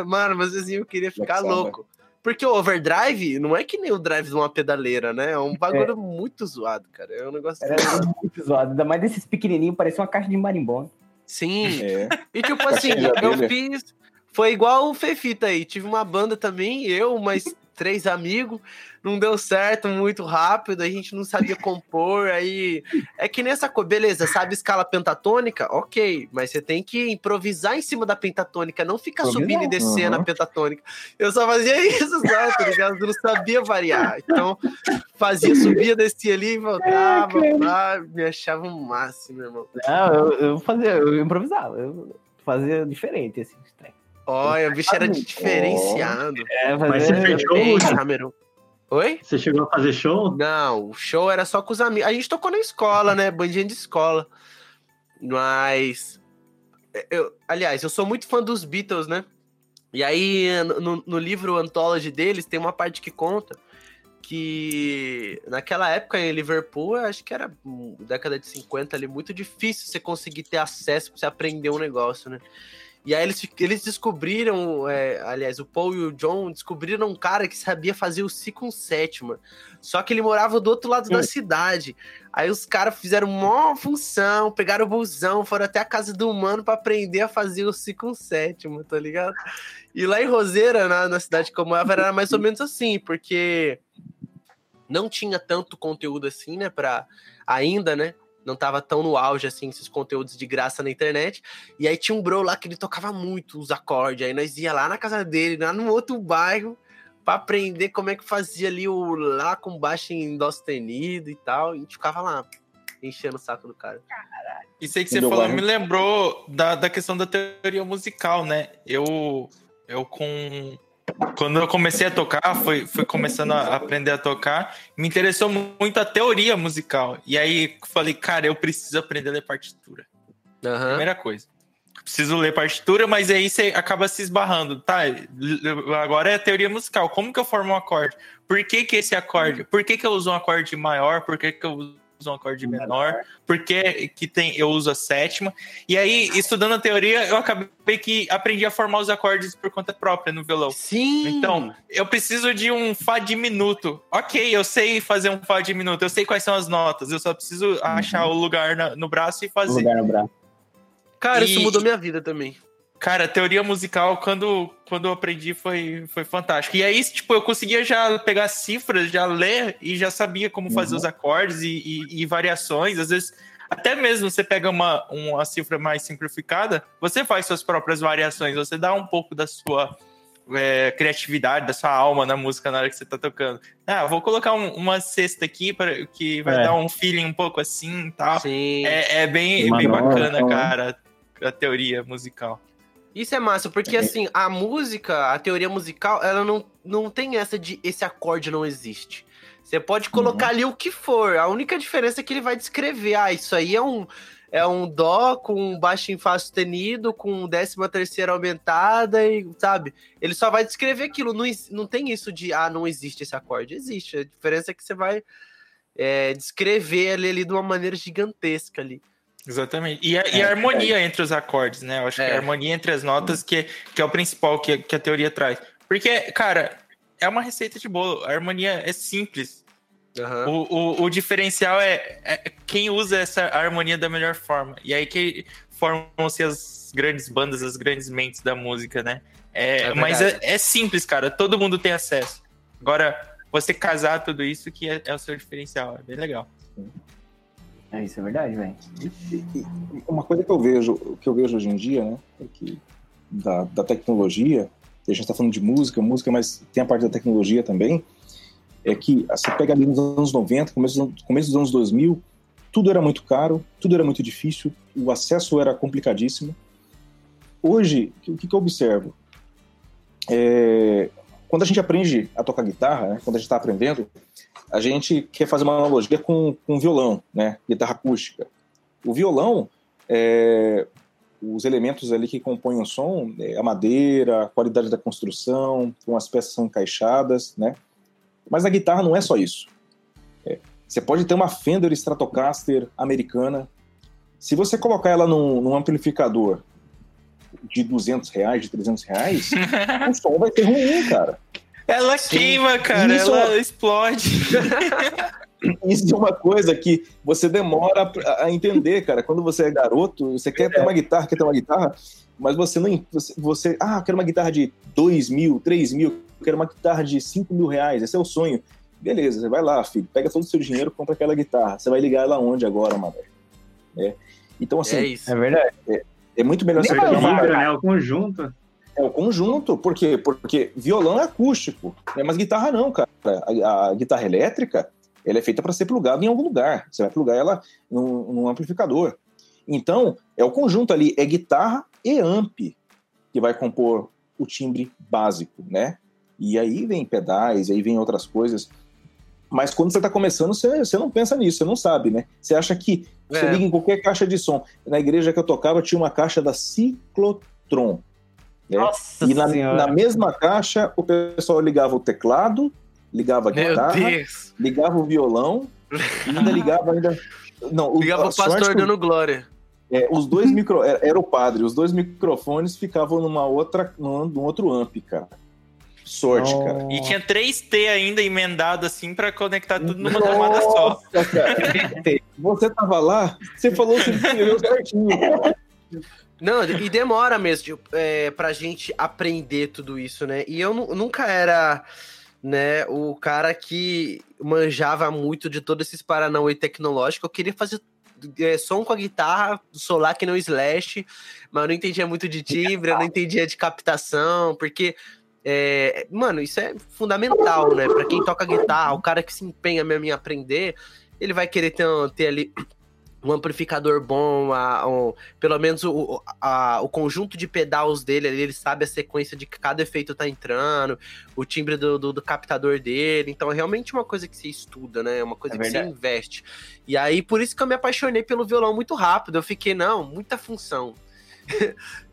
Mano, mas assim, eu queria ficar Sabbath. louco. Porque o overdrive não é que nem o drive de uma pedaleira, né? É um bagulho muito zoado, cara. É um negócio. Era muito zoado. Ainda mais desses pequenininhos, parecia uma caixa de marimbona. Sim. É. E tipo assim, eu fiz. Foi igual o Fefita aí. Tive uma banda também, eu, mais três amigos. Não deu certo muito rápido, a gente não sabia compor. Aí é que nessa coisa, beleza, sabe escala pentatônica? Ok, mas você tem que improvisar em cima da pentatônica, não ficar subindo e descendo Uhum. a pentatônica. Eu só fazia [laughs] isso, só, tá ligado? Eu não sabia variar. Então, fazia, subia, descia ali, voltava, pá, me achava um máximo, irmão. Não, eu, eu fazia, eu improvisava. Eu fazia diferente, assim. estranho. Olha, o bicho era diferenciado. É, Mas você fazia... fechou, Ei, Lúcio? Cameron. Oi? Você chegou a fazer show? Não, o show era só com os amigos. A gente tocou na escola, né? Bandinha de escola. Mas. Eu, aliás, eu sou muito fã dos Beatles, né? E aí, no, no livro Anthology deles, tem uma parte que conta que naquela época em Liverpool, eu acho que era hum, década de 50 ali, muito difícil você conseguir ter acesso pra você aprender um negócio, né? E aí eles, eles descobriram, é, aliás, o Paul e o John descobriram um cara que sabia fazer o si com sétima. Só que ele morava do outro lado da cidade. Aí os caras fizeram uma função, pegaram o busão, foram até a casa do humano pra aprender a fazer o si com sétima, tá ligado? E lá em Roseira, na, na cidade como eu era mais ou menos assim, porque não tinha tanto conteúdo assim, né, pra ainda, né? Não tava tão no auge, assim, esses conteúdos de graça na internet. E aí tinha um bro lá que ele tocava muito os acordes. Aí nós ia lá na casa dele, lá no outro bairro, pra aprender como é que fazia ali o lá com baixo em dó sustenido e tal. E a gente ficava lá, enchendo o saco do cara. Isso aí que você Meu falou me lembrou da, da questão da teoria musical, né? Eu, eu com. Quando eu comecei a tocar, foi, foi começando a aprender a tocar, me interessou muito a teoria musical. E aí falei, cara, eu preciso aprender a ler partitura. Aham. Primeira coisa. Preciso ler partitura, mas aí você acaba se esbarrando. Tá, agora é a teoria musical. Como que eu formo um acorde? Por que, que esse acorde? Por que, que eu uso um acorde maior? Por que, que eu uso um acorde menor? Por que, que tem, eu uso a sétima? E aí, estudando a teoria, eu acabei que aprendi a formar os acordes por conta própria no violão. Sim! Então, eu preciso de um Fá diminuto. Ok, eu sei fazer um Fá diminuto, eu sei quais são as notas, eu só preciso achar o lugar na- no braço e fazer. lugar no braço. cara, isso e- mudou minha vida também. Cara, a teoria musical, quando, quando eu aprendi, foi, foi fantástico. E aí, tipo, eu conseguia já pegar cifras, já ler e já sabia como fazer Uhum. os acordes e, e- e variações. Às vezes, até mesmo você pega uma, uma cifra mais simplificada, você faz suas próprias variações, você dá um pouco da sua é, criatividade, da sua alma na música na hora que você tá tocando. Ah, vou colocar um- uma cesta aqui para que vai É. dar um feeling um pouco assim e tal. Sim. É, é bem, bem bacana, né? cara, a teoria musical. Isso é massa, porque assim, a música, a teoria musical, ela não, não tem essa de esse acorde não existe. Você pode colocar uhum. ali o que for. A única diferença é que ele vai descrever. Ah, isso aí é um, é um dó com baixo em fá sustenido, com décima terceira aumentada e, sabe? Ele só vai descrever aquilo. Não, não tem isso de, ah, não existe esse acorde. Existe. A diferença é que você vai é, descrever ele ali de uma maneira gigantesca ali. Exatamente. E a, é, e a é, harmonia é. entre os acordes, né? Eu acho que a é. harmonia entre as notas que, que é o principal que, que a teoria traz. Porque, cara, é uma receita de bolo. A harmonia é simples. Uhum. O, o, o, diferencial é, é, quem usa essa harmonia da melhor forma. E aí que formam-se as grandes bandas, as grandes mentes da música, né? É, é mas é, é, simples, cara. Todo mundo tem acesso. Agora, você casar tudo isso que é, é o seu diferencial. É bem legal. É, isso é verdade, velho. Uma coisa que eu vejo, que eu vejo hoje em dia, né? É que da, da tecnologia, a gente está falando de música, música, mas tem a parte da tecnologia também é que você pega ali nos anos 90, começo, começo dos anos 2000, tudo era muito caro, tudo era muito difícil, o acesso era complicadíssimo. Hoje, o que, que eu observo? É, quando a gente aprende a tocar guitarra, né, quando a gente está aprendendo, a gente quer fazer uma analogia com, com violão, né, guitarra acústica. O violão, é, os elementos ali que compõem o som, é a madeira, a qualidade da construção, como as peças são encaixadas, né, mas a guitarra não é só isso. É, você pode ter uma Fender Stratocaster americana. Se você colocar ela num, num amplificador de 200 reais, de 300 reais, [laughs] o som vai ter ruim, cara. Ela Sim. queima, cara. Isso ela é... explode. [laughs] Isso é uma coisa que você demora a entender, cara. Quando você é garoto, você quer ter uma guitarra, quer ter uma guitarra, mas você não. Você, você ah, quero uma guitarra de 2 mil, 3 mil quero uma guitarra de 5 mil reais, esse é o sonho. Beleza, você vai lá, filho, pega todo o seu dinheiro, compra aquela guitarra. Você vai ligar ela onde agora, mano? É. Então, assim. É isso. É verdade. É, é muito melhor você pegar uma. É o conjunto. É o conjunto, por quê? Porque violão é acústico, né? mas guitarra não, cara. A, a guitarra elétrica, ela é feita para ser plugada em algum lugar. Você vai plugar ela num, num, amplificador. Então, é o conjunto ali, é guitarra e amp que vai compor o timbre básico, né? E aí vem pedais, aí vem outras coisas. Mas quando você está começando, você, você não pensa nisso, você não sabe, né? Você acha que você é. liga em qualquer caixa de som. Na igreja que eu tocava tinha uma caixa da Ciclotron. Né? Nossa e na, na, mesma caixa o pessoal ligava o teclado, ligava a guitarra, ligava o violão, e ainda ligava ainda. Não, ligava o pastor dando glória. É, os dois micro. Era, era, o padre, os dois microfones ficavam numa outra, num, num outro amp, cara sorte, oh. cara. E tinha 3T ainda emendado assim para conectar tudo numa Nossa, tomada só. Cara. você tava lá, você falou que escreveu certinho. Não, e demora mesmo tipo, é, pra gente aprender tudo isso, né? E eu nunca era né, o cara que manjava muito de todos esses paranauê tecnológicos. Eu queria fazer é, som com a guitarra, solar que não slash, mas eu não entendia muito de timbre, eu não entendia de captação, porque é, mano, isso é fundamental, né? Para quem toca guitarra, o cara que se empenha mesmo em aprender, ele vai querer ter, ter ali um amplificador bom, a, um, pelo menos o, a, o conjunto de pedais dele, ele sabe a sequência de que cada efeito tá entrando, o timbre do, do, do captador dele. Então é realmente uma coisa que você estuda, né? É uma coisa é que verdade. você investe. E aí, por isso que eu me apaixonei pelo violão muito rápido. Eu fiquei, não, muita função.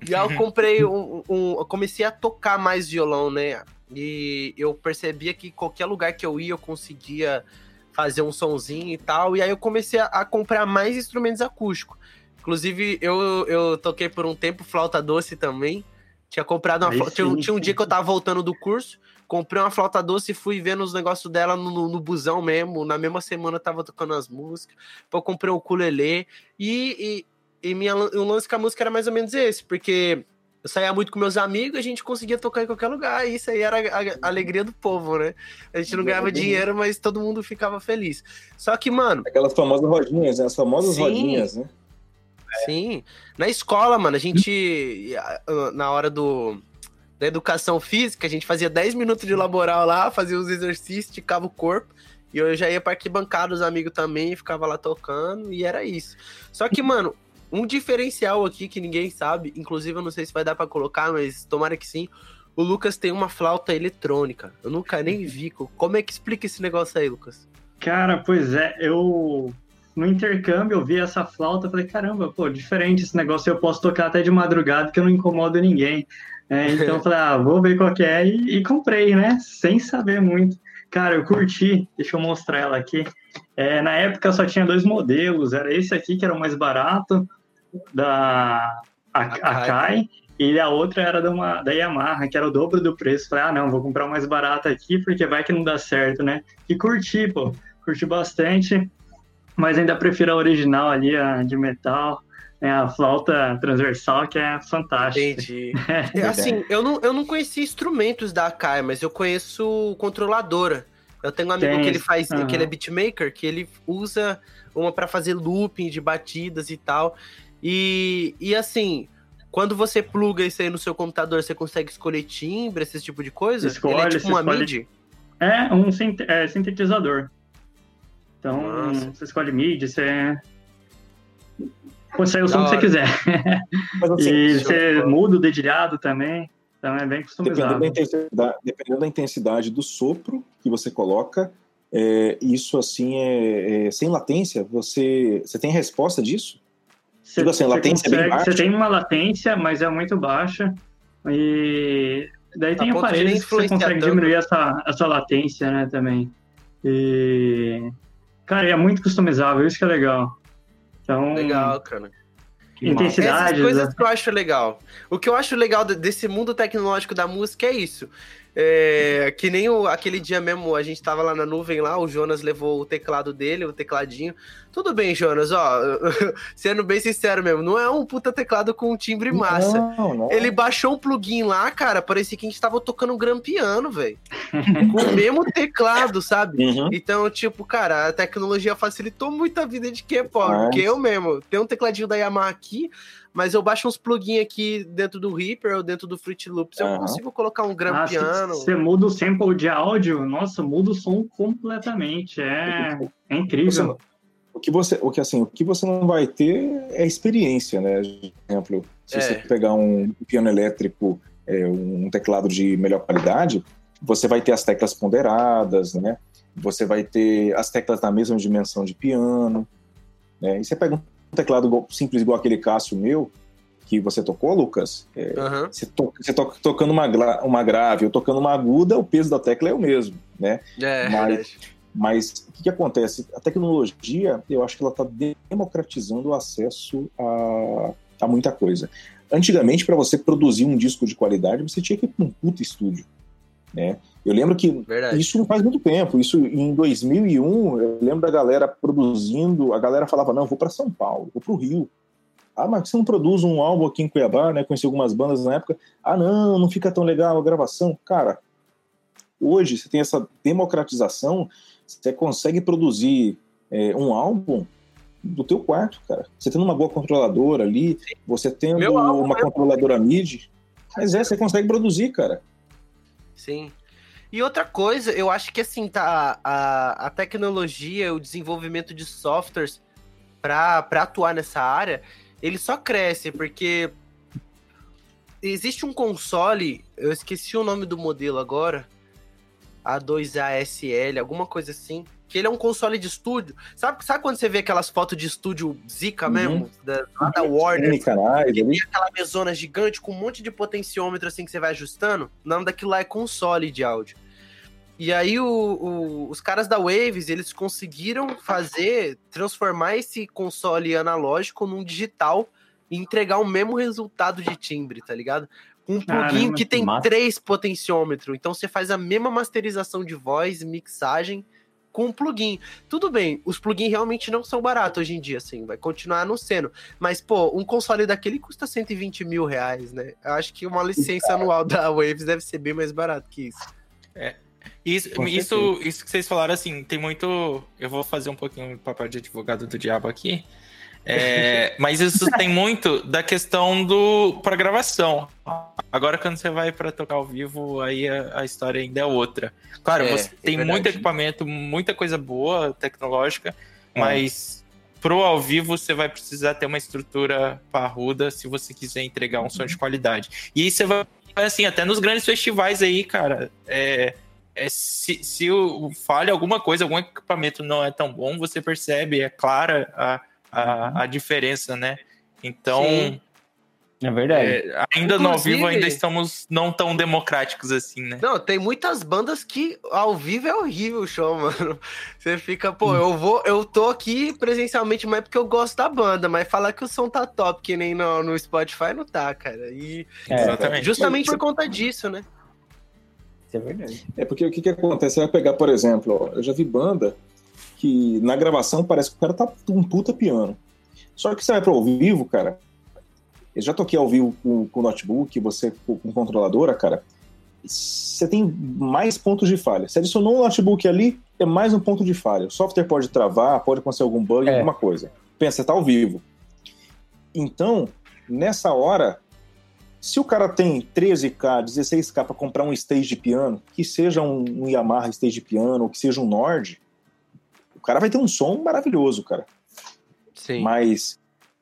E aí eu [laughs] comprei um, um, Eu comecei a tocar mais violão, né? E eu percebia que qualquer lugar que eu ia eu conseguia fazer um sonzinho e tal. E aí eu comecei a, a comprar mais instrumentos acústicos. Inclusive, eu, eu toquei por um tempo flauta doce também. Tinha comprado uma flauta. Tinha, tinha, um dia que eu tava voltando do curso, comprei uma flauta doce e fui vendo os negócios dela no, no, no, busão mesmo. Na mesma semana eu tava tocando as músicas. Depois eu comprei o ukulele. E, e e minha, o lance com a música era mais ou menos esse, porque eu saía muito com meus amigos, a gente conseguia tocar em qualquer lugar, e isso aí era a, a alegria do povo, né? A gente não ganhava dinheiro, mas todo mundo ficava feliz. Só que, mano. Aquelas famosas rodinhas, né? As famosas sim, rodinhas, né? Sim. Na escola, mano, a gente. Na hora do. Da educação física, a gente fazia 10 minutos de laboral lá, fazia os exercícios, esticava o corpo. E eu já ia pra arquibancada, os amigos também, ficava lá tocando, e era isso. Só que, mano, um diferencial aqui que ninguém sabe, inclusive eu não sei se vai dar para colocar, mas tomara que sim. o Lucas tem uma flauta eletrônica. Eu nunca nem vi. Como é que explica esse negócio aí, Lucas? Cara, pois é, eu no intercâmbio eu vi essa flauta, falei, caramba, pô, diferente esse negócio, eu posso tocar até de madrugada que eu não incomodo ninguém. É, então eu falei, ah, vou ver qual que é e, e, comprei, né? Sem saber muito. Cara, eu curti, deixa eu mostrar ela aqui. É, na época só tinha dois modelos, era esse aqui que era o mais barato, da Akai, e a outra era de uma, da Yamaha, que era o dobro do preço. Falei, ah, não, vou comprar o mais barato aqui, porque vai que não dá certo, né? E curti, pô, curti bastante, mas ainda prefiro a original ali, a de metal. É a flauta transversal que é fantástica. Entendi. [laughs] É, assim, eu não, eu não conheci instrumentos da Akai, mas eu conheço controladora. Eu tenho um amigo Tem. que ele faz, uhum. que ele é beatmaker, que ele usa uma para fazer looping de batidas e tal. E, e assim, quando você pluga isso aí no seu computador, você consegue escolher timbre, esse tipo de coisa? Escolhe, ele é tipo uma escolhe... MIDI? É um é, sintetizador. Então, Nossa. você escolhe MIDI, você Pode sair o som que você quiser. Assim, e você muda o dedilhado também. Então é bem customizado. Dependendo da, dependendo da intensidade do sopro que você coloca, é, isso assim é, é, sem latência. Você, você tem resposta disso? Você, tipo assim, você, latência consegue, é bem baixa. você tem uma latência, mas é muito baixa. E daí tem aparelhos que você consegue diminuir essa, essa latência, né, também. E, cara, é muito customizável, isso que é legal. Então, legal, cara. Intensidade. Essas coisas né? que eu acho legal. O que eu acho legal desse mundo tecnológico da música é isso. É, que nem o, aquele dia mesmo, a gente tava lá na nuvem lá, o Jonas levou o teclado dele, o tecladinho. Tudo bem, Jonas, ó, [laughs] sendo bem sincero mesmo, não é um puta teclado com um timbre massa. Não, não. Ele baixou um plugin lá, cara, parecia que a gente tava tocando um gran piano, velho. [laughs] com o mesmo teclado, sabe? Uhum. Então, tipo, cara, a tecnologia facilitou muito a vida de quem é pobre. Porque eu mesmo, tem um tecladinho da Yamaha aqui, mas eu baixo uns plugins aqui dentro do Reaper ou dentro do Fruit Loops, eu consigo colocar um gran ah, piano. Você muda o sample de áudio, nossa, muda o som completamente. É, é incrível. o que você, o que assim, o que você não vai ter é experiência, né? Por exemplo, se é. você pegar um piano elétrico, é, um teclado de melhor qualidade, você vai ter as teclas ponderadas, né? Você vai ter as teclas na mesma dimensão de piano, né? E você pega um teclado simples igual aquele Cássio meu, que você tocou, Lucas, é, uhum. você, to, você toca tocando uma, uma grave ou tocando uma aguda, o peso da tecla é o mesmo, né? É, mas, mas o que, que, acontece? A tecnologia, eu acho que ela está democratizando o acesso a, a muita coisa. Antigamente, para você produzir um disco de qualidade, você tinha que ir para um puto estúdio, né? Eu lembro que Verdade. isso não faz muito tempo. Isso em 2001, eu lembro da galera produzindo. A galera falava: não, vou para São Paulo, vou para o Rio. Ah, mas você não produz um álbum aqui em Cuiabá, né? Conheci algumas bandas na época. Ah, não, não fica tão legal a gravação. Cara, hoje você tem essa democratização, você consegue produzir é, um álbum do teu quarto, cara. Você tendo uma boa controladora ali, você tendo uma controladora MIDI, mas é, você consegue produzir, cara. Sim. E outra coisa, eu acho que assim, tá, a, a tecnologia, o desenvolvimento de softwares para atuar nessa área, ele só cresce, porque existe um console, eu esqueci o nome do modelo agora, A2ASL, alguma coisa assim, que ele é um console de estúdio. Sabe, sabe quando você vê aquelas fotos de estúdio zica uhum. mesmo? Da, lá da Warner. Sim, caralho, que tem aquela mesona gigante com um monte de potenciômetro assim que você vai ajustando. O nome daquilo lá é console de áudio. E aí o, o, os caras da Waves, eles conseguiram fazer, transformar esse console analógico num digital e entregar o mesmo resultado de timbre, tá ligado? Um plugin que tem massa. três potenciômetros. Então você faz a mesma masterização de voz, mixagem com um plugin. Tudo bem, os plugins realmente não são baratos hoje em dia, assim, vai continuar não sendo. Mas, pô, um console daquele custa 120 mil reais, né? Eu acho que uma licença anual da Waves deve ser bem mais barato que isso. É. Isso, isso, isso que vocês falaram, assim, tem muito. Eu vou fazer um pouquinho o papel de advogado do diabo aqui. É, mas isso [laughs] tem muito da questão do para gravação. Agora, quando você vai para tocar ao vivo, aí a, a, história ainda é outra. Claro, é, você é tem muito equipamento, muita coisa boa, tecnológica, é. mas pro ao vivo você vai precisar ter uma estrutura parruda se você quiser entregar um som de qualidade. E aí você vai, assim, até nos grandes festivais aí, cara, é, é, se, se o, falha alguma coisa, algum equipamento não é tão bom, você percebe, é clara a, a, a diferença, né? Então, Sim. É verdade. É, ainda Inclusive, no ao vivo ainda estamos não tão democráticos assim, né? Não, tem muitas bandas que ao vivo é horrível o show, [laughs] mano. Você fica, pô, eu vou, eu tô aqui presencialmente, mas é porque eu gosto da banda, mas falar que o som tá top, que nem no, no Spotify não tá, cara. E é, exatamente. Justamente por conta disso, né? Isso é verdade. É porque o que que acontece? Você vai pegar, por exemplo, ó, eu já vi banda que na gravação parece que o cara tá um puta piano. Só que você vai pro ao vivo, cara, eu já toquei ao vivo com, com notebook, você com, com controladora, cara. Você tem mais pontos de falha. Você adicionou um notebook ali, é mais um ponto de falha. O software pode travar, pode acontecer algum bug, é. alguma coisa. Pensa, você tá ao vivo. Então, nessa hora, se o cara tem 13K, 16K para comprar um stage de piano, que seja um, um Yamaha stage de piano, ou que seja um Nord, cara vai ter um som maravilhoso, cara. Sim. Mas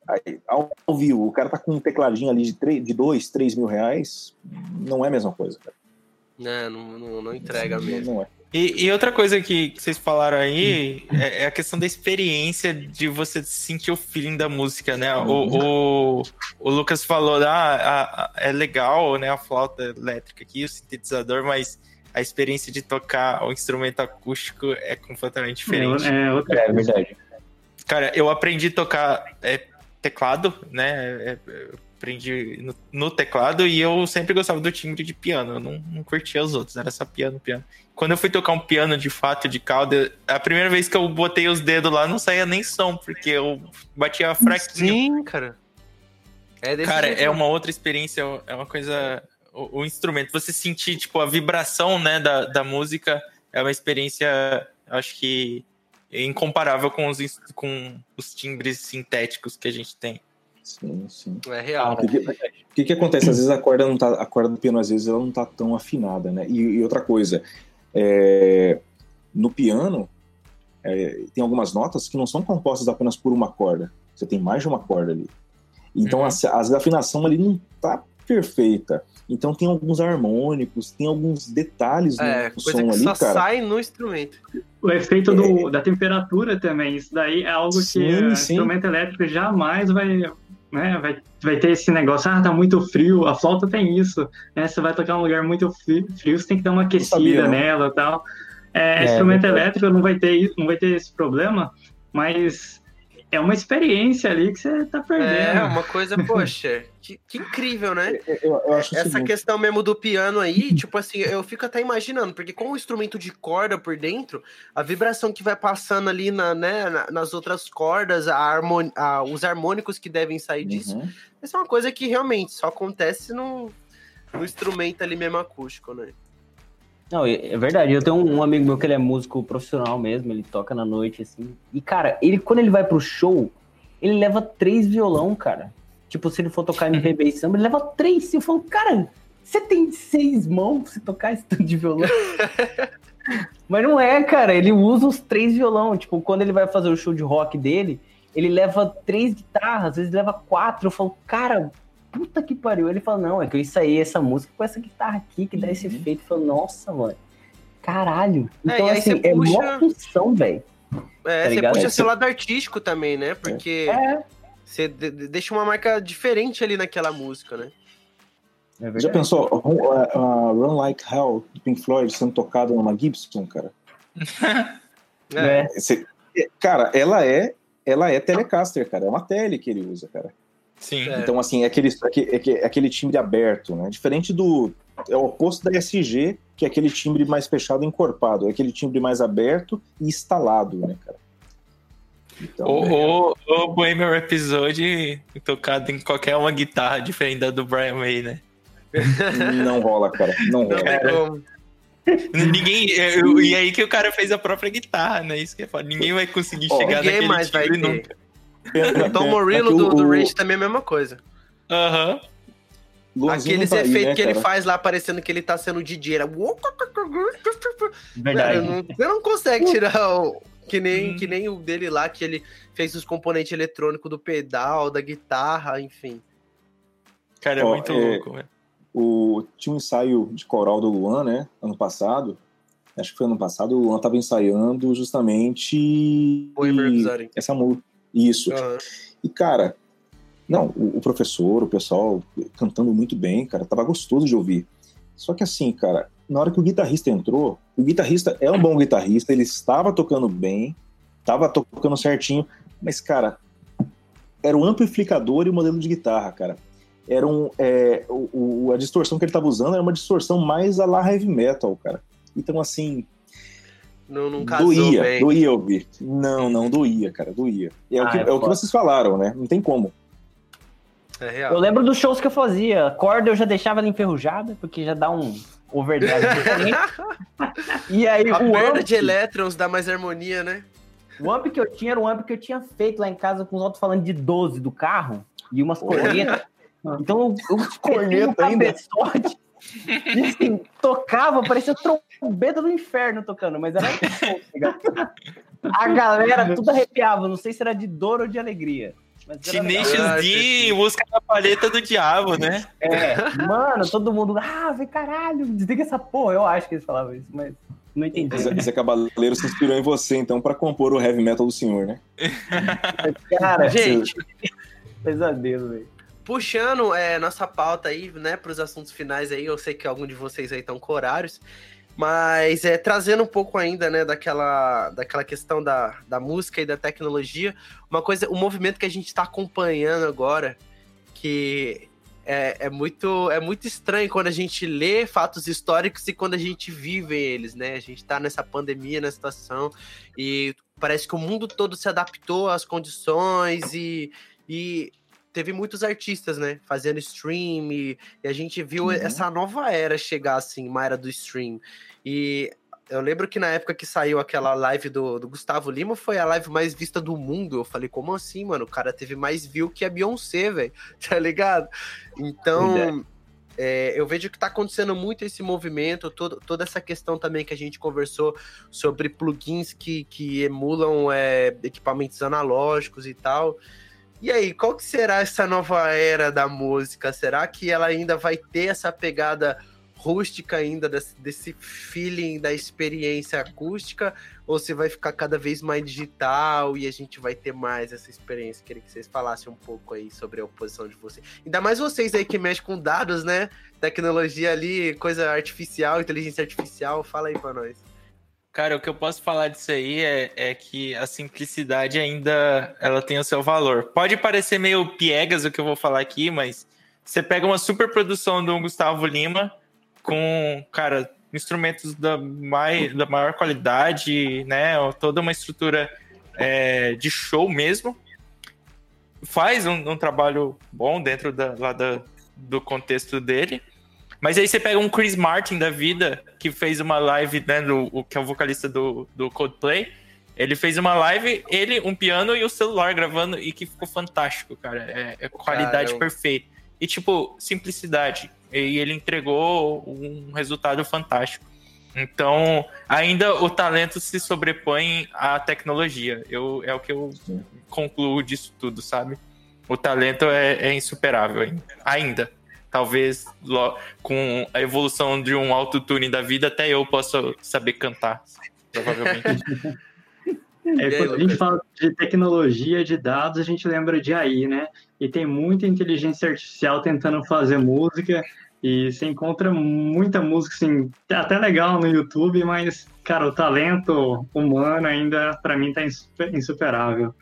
Aí, ao, vivo, o cara tá com um tecladinho ali de, 3, de 2, 3 mil reais, não é a mesma coisa, cara. Não, não, não, não entrega mesmo. Não é. E, e, outra coisa que, vocês falaram aí é, é, a questão da experiência de você sentir o feeling da música, né? O, o, o Lucas falou, ah, é legal, né? A flauta elétrica aqui, o sintetizador, mas a experiência de tocar o instrumento acústico é completamente diferente. É, é, outra... é verdade. Cara, eu aprendi a tocar é, teclado, né? É, aprendi no, no, teclado e eu sempre gostava do timbre de piano. Eu não, não curtia os outros, era só piano, piano. Quando eu fui tocar um piano de fato, de cauda, a primeira vez que eu botei os dedos lá não saía nem som, porque eu batia fraquinho. Sim, cara. É cara, jeito. é uma outra experiência, é uma coisa. O, o, instrumento, você sentir, tipo, a vibração, né, da, da música é uma experiência, acho que incomparável com os, com os timbres sintéticos que a gente tem. Sim, sim. É real. O que, que, que, acontece? Às vezes a corda, não tá, a corda do piano, às vezes, ela não tá tão afinada, né? E, e outra coisa, é, no piano, é, tem algumas notas que não são compostas apenas por uma corda. Você tem mais de uma corda ali. Então, uhum. a, a afinação ali não tá perfeita. Então tem alguns harmônicos, tem alguns detalhes é, no som ali, só cara. sai no instrumento. O efeito é... do, da temperatura também, isso daí é algo sim, que o instrumento elétrico jamais vai, né, vai, vai ter esse negócio, ah, tá muito frio, a flauta tem isso, né, você vai tocar um lugar muito frio, frio você tem que dar uma aquecida sabia, nela e tal. É, é, instrumento elétrico não vai ter não vai ter esse problema, mas é uma experiência ali que você tá perdendo. É, uma coisa, poxa, que, que, incrível, né? Eu, eu Essa questão mesmo do piano aí, tipo assim, eu fico até imaginando, porque com o instrumento de corda por dentro, a vibração que vai passando ali na, né, nas outras cordas, a harmon... a, os harmônicos que devem sair disso, uhum. essa é uma coisa que realmente só acontece no, no instrumento ali mesmo acústico, né? Não, é, verdade. Eu tenho um amigo meu que ele é músico profissional mesmo, ele toca na noite, assim. E, cara, ele quando ele vai pro show, ele leva três violão, cara. Tipo, se ele for tocar MPB e [laughs] samba, ele leva três. Eu falo, cara, você tem seis mãos pra você tocar esse tanto de violão? [laughs] Mas não é, cara. Ele usa os três violão. Tipo, quando ele vai fazer o show de rock dele, ele leva três guitarras, às vezes leva quatro. Eu falo, cara, puta que pariu. Ele falou, não, é que eu ensaiei essa música com essa guitarra aqui, que dá esse uhum. efeito. Eu falei, nossa, mano, caralho. É, então, é, assim, é puxa... uma função, velho. É, tá você puxa é, seu lado artístico também, né? Porque é. você deixa uma marca diferente ali naquela música, né? É Já pensou uh, uh, Run Like Hell do Pink Floyd sendo tocado numa Gibson, cara? [laughs] é. cara, ela é ela é Telecaster, cara. É uma tele que ele usa, cara. Sim. É. Então, assim, é aquele, é aquele timbre aberto, né? Diferente do. É o oposto da SG, que é aquele timbre mais fechado e encorpado. É aquele timbre mais aberto e instalado, né, cara? Então, o, é... o, o Bohemian Episode tocado em qualquer uma guitarra diferente da do Brian May, né? [laughs] Não rola, cara. Não rola. Não Ninguém. E aí que o cara fez a própria guitarra, né? Isso que é foda. Ninguém vai conseguir oh, chegar naquele mais timbre vai nunca. O Tom Morello do, do Rage também é a mesma coisa. Aham. Uhum. Aqueles tá efeitos né, que ele faz lá, parecendo que ele tá sendo DJ. Era... Verdade. Não, você não consegue tirar o, Que nem, hum. que nem o dele lá, que ele fez os componentes eletrônicos do pedal, da guitarra, enfim. Cara, é Ó, muito é, louco, velho. O, tinha um ensaio de coral do Luan, né? Ano passado. Acho que foi ano passado. O Luan tava ensaiando justamente. Essa música. Isso. Uhum. E, cara, não, o, o, professor, o pessoal cantando muito bem, cara, tava gostoso de ouvir. Só que assim, cara, na hora que o guitarrista entrou, o guitarrista é um bom guitarrista, ele estava tocando bem, estava tocando certinho, mas, cara, era o amplificador e o modelo de guitarra, cara. Era um, é, o, o, a distorção que ele estava usando era uma distorção mais a la heavy metal, cara. Então, assim. Não, não doía, bem. doía ouvir. Não, não, doía, cara, doía. É, ah, o, que, é, é o que vocês falaram, né? Não tem como. É real. Eu lembro dos shows que eu fazia. Corda eu já deixava ela enferrujada, porque já dá um overdrive [laughs] E aí a o perda amp, de elétrons dá mais harmonia, né? O amp que eu tinha era um amp que eu tinha feito lá em casa com os alto-falantes de 12 do carro e umas cornetas. então eu, eu corneta ainda. Cabeçote, e assim, tocava, parecia trombeta do inferno tocando, mas era tá A galera tudo arrepiava, não sei se era de dor ou de alegria. Tenacious D, música da paleta do diabo, né? É, mano, todo mundo, ah, vem caralho, desliga essa porra. Eu acho que eles falavam isso, mas não entendi. Esse Cabaleiro se inspirou em você, então, pra compor o heavy metal do senhor, né? Cara, gente, [laughs] pesadelo, velho. Puxando é, nossa pauta aí, né, para os assuntos finais aí, eu sei que algum de vocês aí estão com horários. Mas é, trazendo um pouco ainda, né, daquela, daquela questão da, da música e da tecnologia, uma coisa, um movimento que a gente está acompanhando agora, que é, é, muito, é muito estranho quando a gente lê fatos históricos e quando a gente vive eles, né? A gente está nessa pandemia, nessa situação, e parece que o mundo todo se adaptou às condições e, e teve muitos artistas, né, fazendo stream e, e a gente viu uhum. essa nova era chegar, assim, uma era do stream. E eu lembro que na época que saiu aquela live do, do Gustavo Lima, foi a live mais vista do mundo. Eu falei, como assim, mano? O cara teve mais view que a Beyoncé, velho. [laughs] Tá ligado? Então, é, eu vejo que tá acontecendo muito esse movimento, todo, toda essa questão também que a gente conversou sobre plugins que, que emulam é, equipamentos analógicos e tal. E aí, qual que será essa nova era da música? Será que ela ainda vai ter essa pegada rústica ainda desse, desse feeling da experiência acústica ou se vai ficar cada vez mais digital e a gente vai ter mais essa experiência? Queria que vocês falassem um pouco aí sobre a oposição de vocês. Ainda mais vocês aí que mexem com dados, né? Tecnologia ali, coisa artificial, inteligência artificial. Fala aí pra nós. Cara, o que eu posso falar disso aí é, é, que a simplicidade ainda ela tem o seu valor. Pode parecer meio piegas o que eu vou falar aqui, mas você pega uma super produção do Gustavo Lima com, cara, instrumentos da, mai, da maior qualidade, né? Toda uma estrutura é, de show mesmo. Faz um, um trabalho bom dentro da, lá da, do contexto dele. Mas aí você pega um Chris Martin da vida, que fez uma live, né, do, que é o vocalista do, do Coldplay. Ele fez uma live, ele, um piano e o celular gravando, e que ficou fantástico, cara. É, é qualidade Caramba. perfeita. E, tipo, simplicidade. E ele entregou um resultado fantástico. Então, ainda o talento se sobrepõe à tecnologia. Eu, é o que eu concluo disso tudo, sabe? O talento é, é insuperável ainda. ainda talvez com a evolução de um autotune da vida, até eu possa saber cantar, provavelmente. [laughs] É, quando a gente fala de tecnologia de dados, a gente lembra de AI, né? E tem muita inteligência artificial tentando fazer música, e você encontra muita música, assim, até legal no YouTube, mas, cara, o talento humano ainda, para mim, tá insuperável.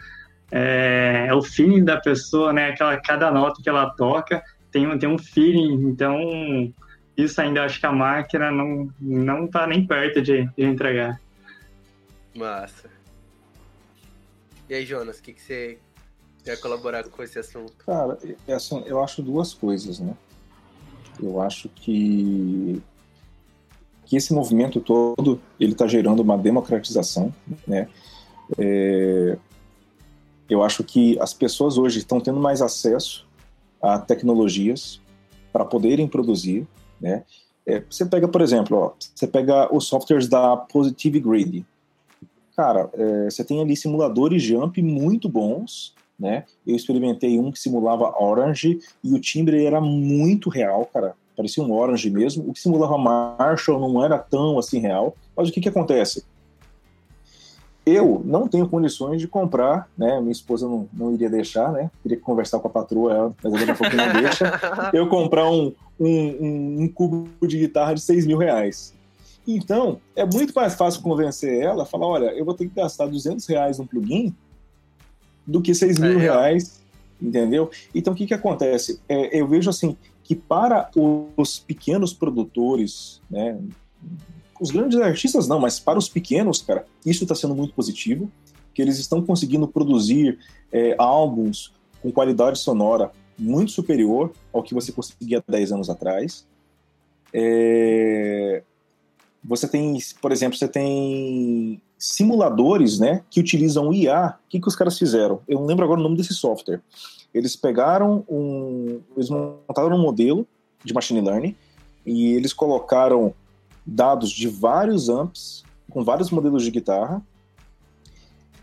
É, é, o feeling da pessoa, né? Aquela, cada nota que ela toca, tem, tem um feeling, então isso ainda acho que a máquina não, não tá nem perto de, de entregar. Massa. E aí, Jonas, o que, que você quer colaborar com esse assunto? Cara, é assim, eu acho duas coisas, né? Eu acho que, que esse movimento todo ele está gerando uma democratização, né? É, eu acho que as pessoas hoje estão tendo mais acesso a tecnologias para poderem produzir, né? É, você pega, por exemplo, ó, você pega os softwares da Positive Grid. cara, é, você tem ali simuladores jump muito bons, né? Eu experimentei um que simulava Orange e o timbre era muito real, cara. Parecia um Orange mesmo. O que simulava Marshall não era tão assim real. Mas o que que acontece? Eu não tenho condições de comprar, né? Minha esposa não, não iria deixar, né? Teria que conversar com a patroa, ela, mas daqui a pouco não deixa. [laughs] Eu comprar um, um, um, um cubo de guitarra de 6 mil reais. Então, é muito mais fácil convencer ela, falar, olha, eu vou ter que gastar 200 reais num plugin do que 6 mil é, reais, entendeu? Então, o que que acontece? É, eu vejo, assim, que para os pequenos produtores, né, os grandes artistas não, mas para os pequenos, cara, isso está sendo muito positivo, que eles estão conseguindo produzir é, álbuns com qualidade sonora muito superior ao que você conseguia 10 anos atrás. É, você tem, por exemplo, você tem simuladores, né, que utilizam IA. O que, que os caras fizeram? Eu não lembro agora o nome desse software. Eles pegaram um, eles montaram um modelo de machine learning e eles colocaram dados de vários amps com vários modelos de guitarra.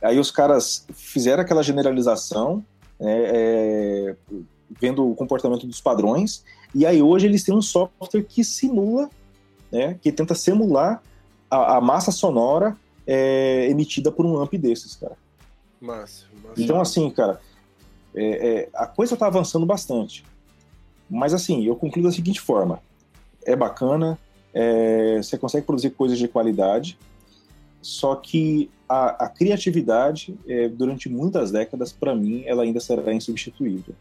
Aí os caras fizeram aquela generalização, né, é, vendo o comportamento dos padrões. E aí hoje eles têm um software que simula né, que tenta simular a, a massa sonora é, emitida por um amp desses, cara. Massa, massa. Então, assim, cara, é, é, a coisa tá avançando bastante. Mas, assim, eu concluo da seguinte forma: é bacana, é, você consegue produzir coisas de qualidade, só que a, a criatividade, é, durante muitas décadas, para mim, ela ainda será insubstituível.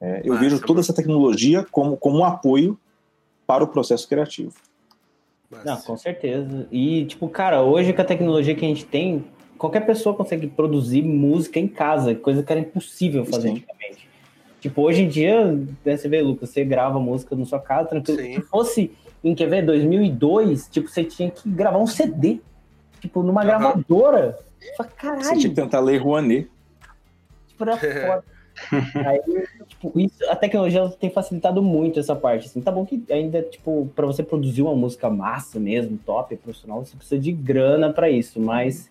É, eu vejo toda essa tecnologia como, como um apoio para o processo criativo. Não, com certeza. E, tipo, cara, hoje com a tecnologia que a gente tem, qualquer pessoa consegue produzir música em casa, coisa que era impossível fazer Sim. antigamente. Tipo, hoje em dia, né, você vê, Lucas, você grava música na sua casa, tranquilo. Sim. Se fosse em, quer ver, 2002, tipo, você tinha que gravar um CD, tipo, numa uhum. gravadora. Caralho. Você tinha que tentar ler Rouanet. Tipo, era foda. [laughs] Aí, tipo, isso, a tecnologia tem facilitado muito essa parte. Assim. Tá bom que ainda, tipo, para você produzir uma música massa mesmo, top, profissional, você precisa de grana para isso, mas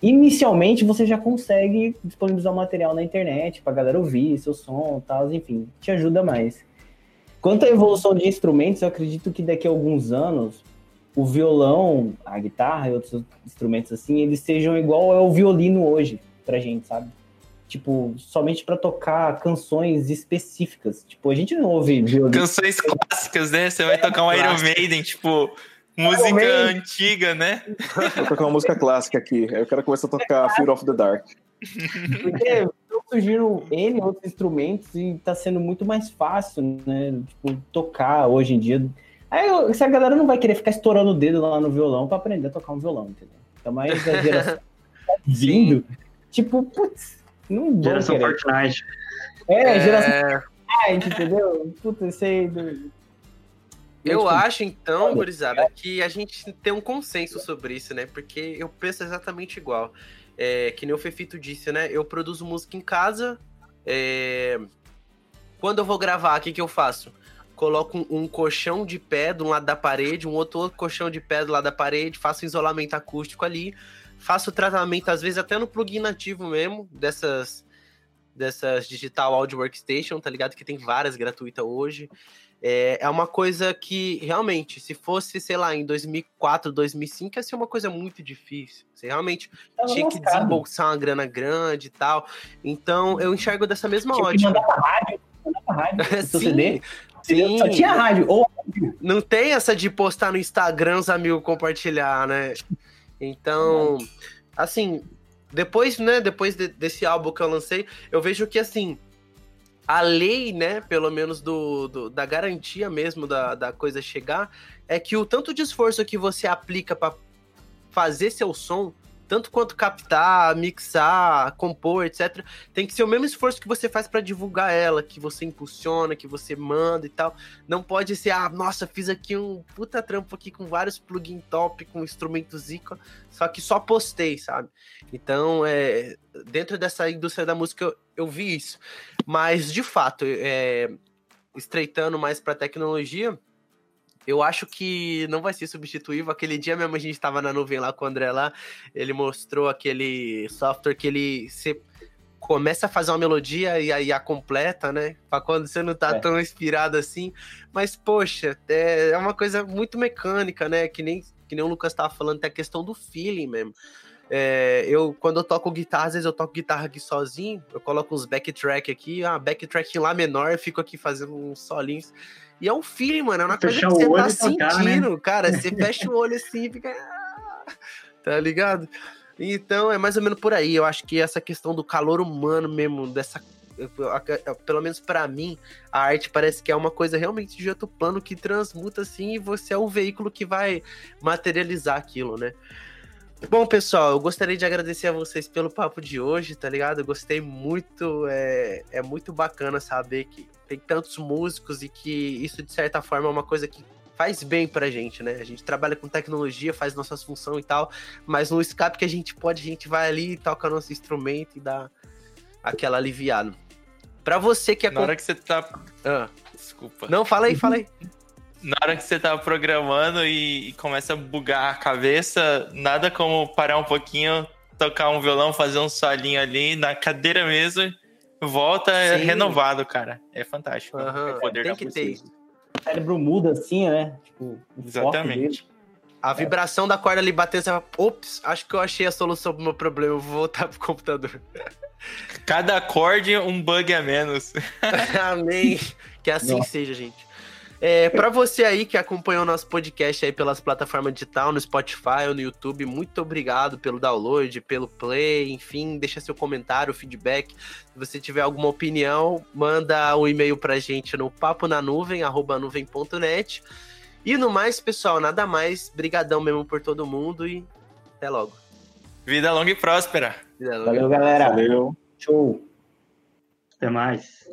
inicialmente você já consegue disponibilizar o material na internet pra galera ouvir seu som e tal, enfim, te ajuda mais. Quanto à evolução de instrumentos, eu acredito que daqui a alguns anos o violão, a guitarra e outros instrumentos assim, eles sejam igual ao violino hoje pra gente, sabe? tipo, somente para tocar canções específicas. Tipo, a gente não ouve violino. Canções clássicas, né? Você vai tocar um Iron Maiden, tipo, música Maiden. antiga, né? Vou tocar uma música clássica aqui. Aí o cara começa a tocar Fear of the Dark. Porque surgiram N outros instrumentos e tá sendo muito mais fácil, né? Tipo, tocar hoje em dia. Aí essa galera não vai querer ficar estourando o dedo lá no violão para aprender a tocar um violão, entendeu? Então, mais a [laughs] geração tá vindo. Tipo, putz, não geração querer. Fortnite. É, é, geração Fortnite, entendeu? Puta, sei. Eu tipo, acho, então, gurizada, que a gente tem um consenso sobre isso, né? Porque eu penso exatamente igual. É, que nem o Fefito disse, né? Eu produzo música em casa. É... Quando eu vou gravar, o que, que eu faço? Coloco um, um, colchão de pé de um lado da parede, um outro, colchão de pé do lado da parede, faço isolamento acústico ali, faço tratamento, às vezes até no plugin nativo mesmo, dessas, dessas Digital Audio Workstation, tá ligado? Que tem várias gratuitas hoje. É, é uma coisa que, realmente, se fosse, sei lá, em 2004, 2005, ia ser uma coisa muito difícil. Você realmente tinha que desembolsar uma grana grande e tal. Então, eu enxergo dessa mesma tinha ótica. Que mandar pra rádio, mandar [laughs] pra rádio, sim, CD. Sim. Só tinha rádio. Ou... Não tem essa de postar no Instagram, os amigos compartilhar, né? Então, assim, depois, né, depois de, desse álbum que eu lancei, eu vejo que, assim, a lei, né, pelo menos do, do da garantia mesmo da, da coisa chegar, é que o tanto de esforço que você aplica para fazer seu som tanto quanto captar, mixar, compor, etc. Tem que ser o mesmo esforço que você faz para divulgar ela, que você impulsiona, que você manda e tal. Não pode ser, ah, nossa, fiz aqui um puta trampo aqui com vários plugin top, com instrumentos zica, só que só postei, sabe? Então, é, dentro dessa indústria da música, eu, eu vi isso. Mas, de fato, é, estreitando mais para tecnologia, eu acho que não vai ser substituível. Aquele dia mesmo a gente estava na nuvem lá com o André lá, ele mostrou aquele software que ele você começa a fazer uma melodia e aí a completa, né? Pra quando você não tá é. tão inspirado assim. Mas, poxa, é, é uma coisa muito mecânica, né? Que nem, que nem o Lucas tava falando, tem a questão do feeling mesmo. É, eu, quando eu toco guitarra, às vezes eu toco guitarra aqui sozinho, eu coloco uns backtrack aqui, ah, backtrack lá menor, eu fico aqui fazendo uns solinhos. E é um feeling, mano, é uma coisa que você tá sentindo, né? cara. Você fecha o olho assim e fica. Ah", tá ligado? Então é mais ou menos por aí. Eu acho que essa questão do calor humano mesmo, dessa. Pelo menos para mim, a arte parece que é uma coisa realmente de outro plano que transmuta assim e você é o veículo que vai materializar aquilo, né? Bom, pessoal, eu gostaria de agradecer a vocês pelo papo de hoje, tá ligado? Eu gostei muito, é, é muito bacana saber que tem tantos músicos e que isso, de certa forma, é uma coisa que faz bem pra gente, né? A gente trabalha com tecnologia, faz nossas funções e tal, mas no escape que a gente pode, a gente vai ali, toca nosso instrumento e dá aquela aliviada. Pra você que é. Na hora que você tá. Ah. Desculpa. Não, fala aí, fala aí. [laughs] Na hora que você tá programando e, e começa a bugar a cabeça, nada como parar um pouquinho, tocar um violão, fazer um solinho ali na cadeira mesmo, volta Sim. renovado, cara. É fantástico. Uhum. O poder Tem que ter o cérebro muda assim, né? Tipo, Exatamente. A vibração é. da corda ali batendo, você fala, ops, acho que eu achei a solução pro meu problema, eu vou voltar pro computador. Cada acorde, um bug a menos. [laughs] Amém. Que assim Nossa. seja, gente. É, para você aí que acompanhou nosso podcast aí pelas plataformas digital, no Spotify ou no YouTube, muito obrigado pelo download, pelo play, enfim, deixa seu comentário, feedback. Se você tiver alguma opinião, manda um e-mail pra gente no papo na nuvem, arroba nuvem.net. E no mais, pessoal, nada mais. Brigadão mesmo por todo mundo e até logo. Vida longa e próspera. Longa Valeu, galera. Valeu. Show. Até mais.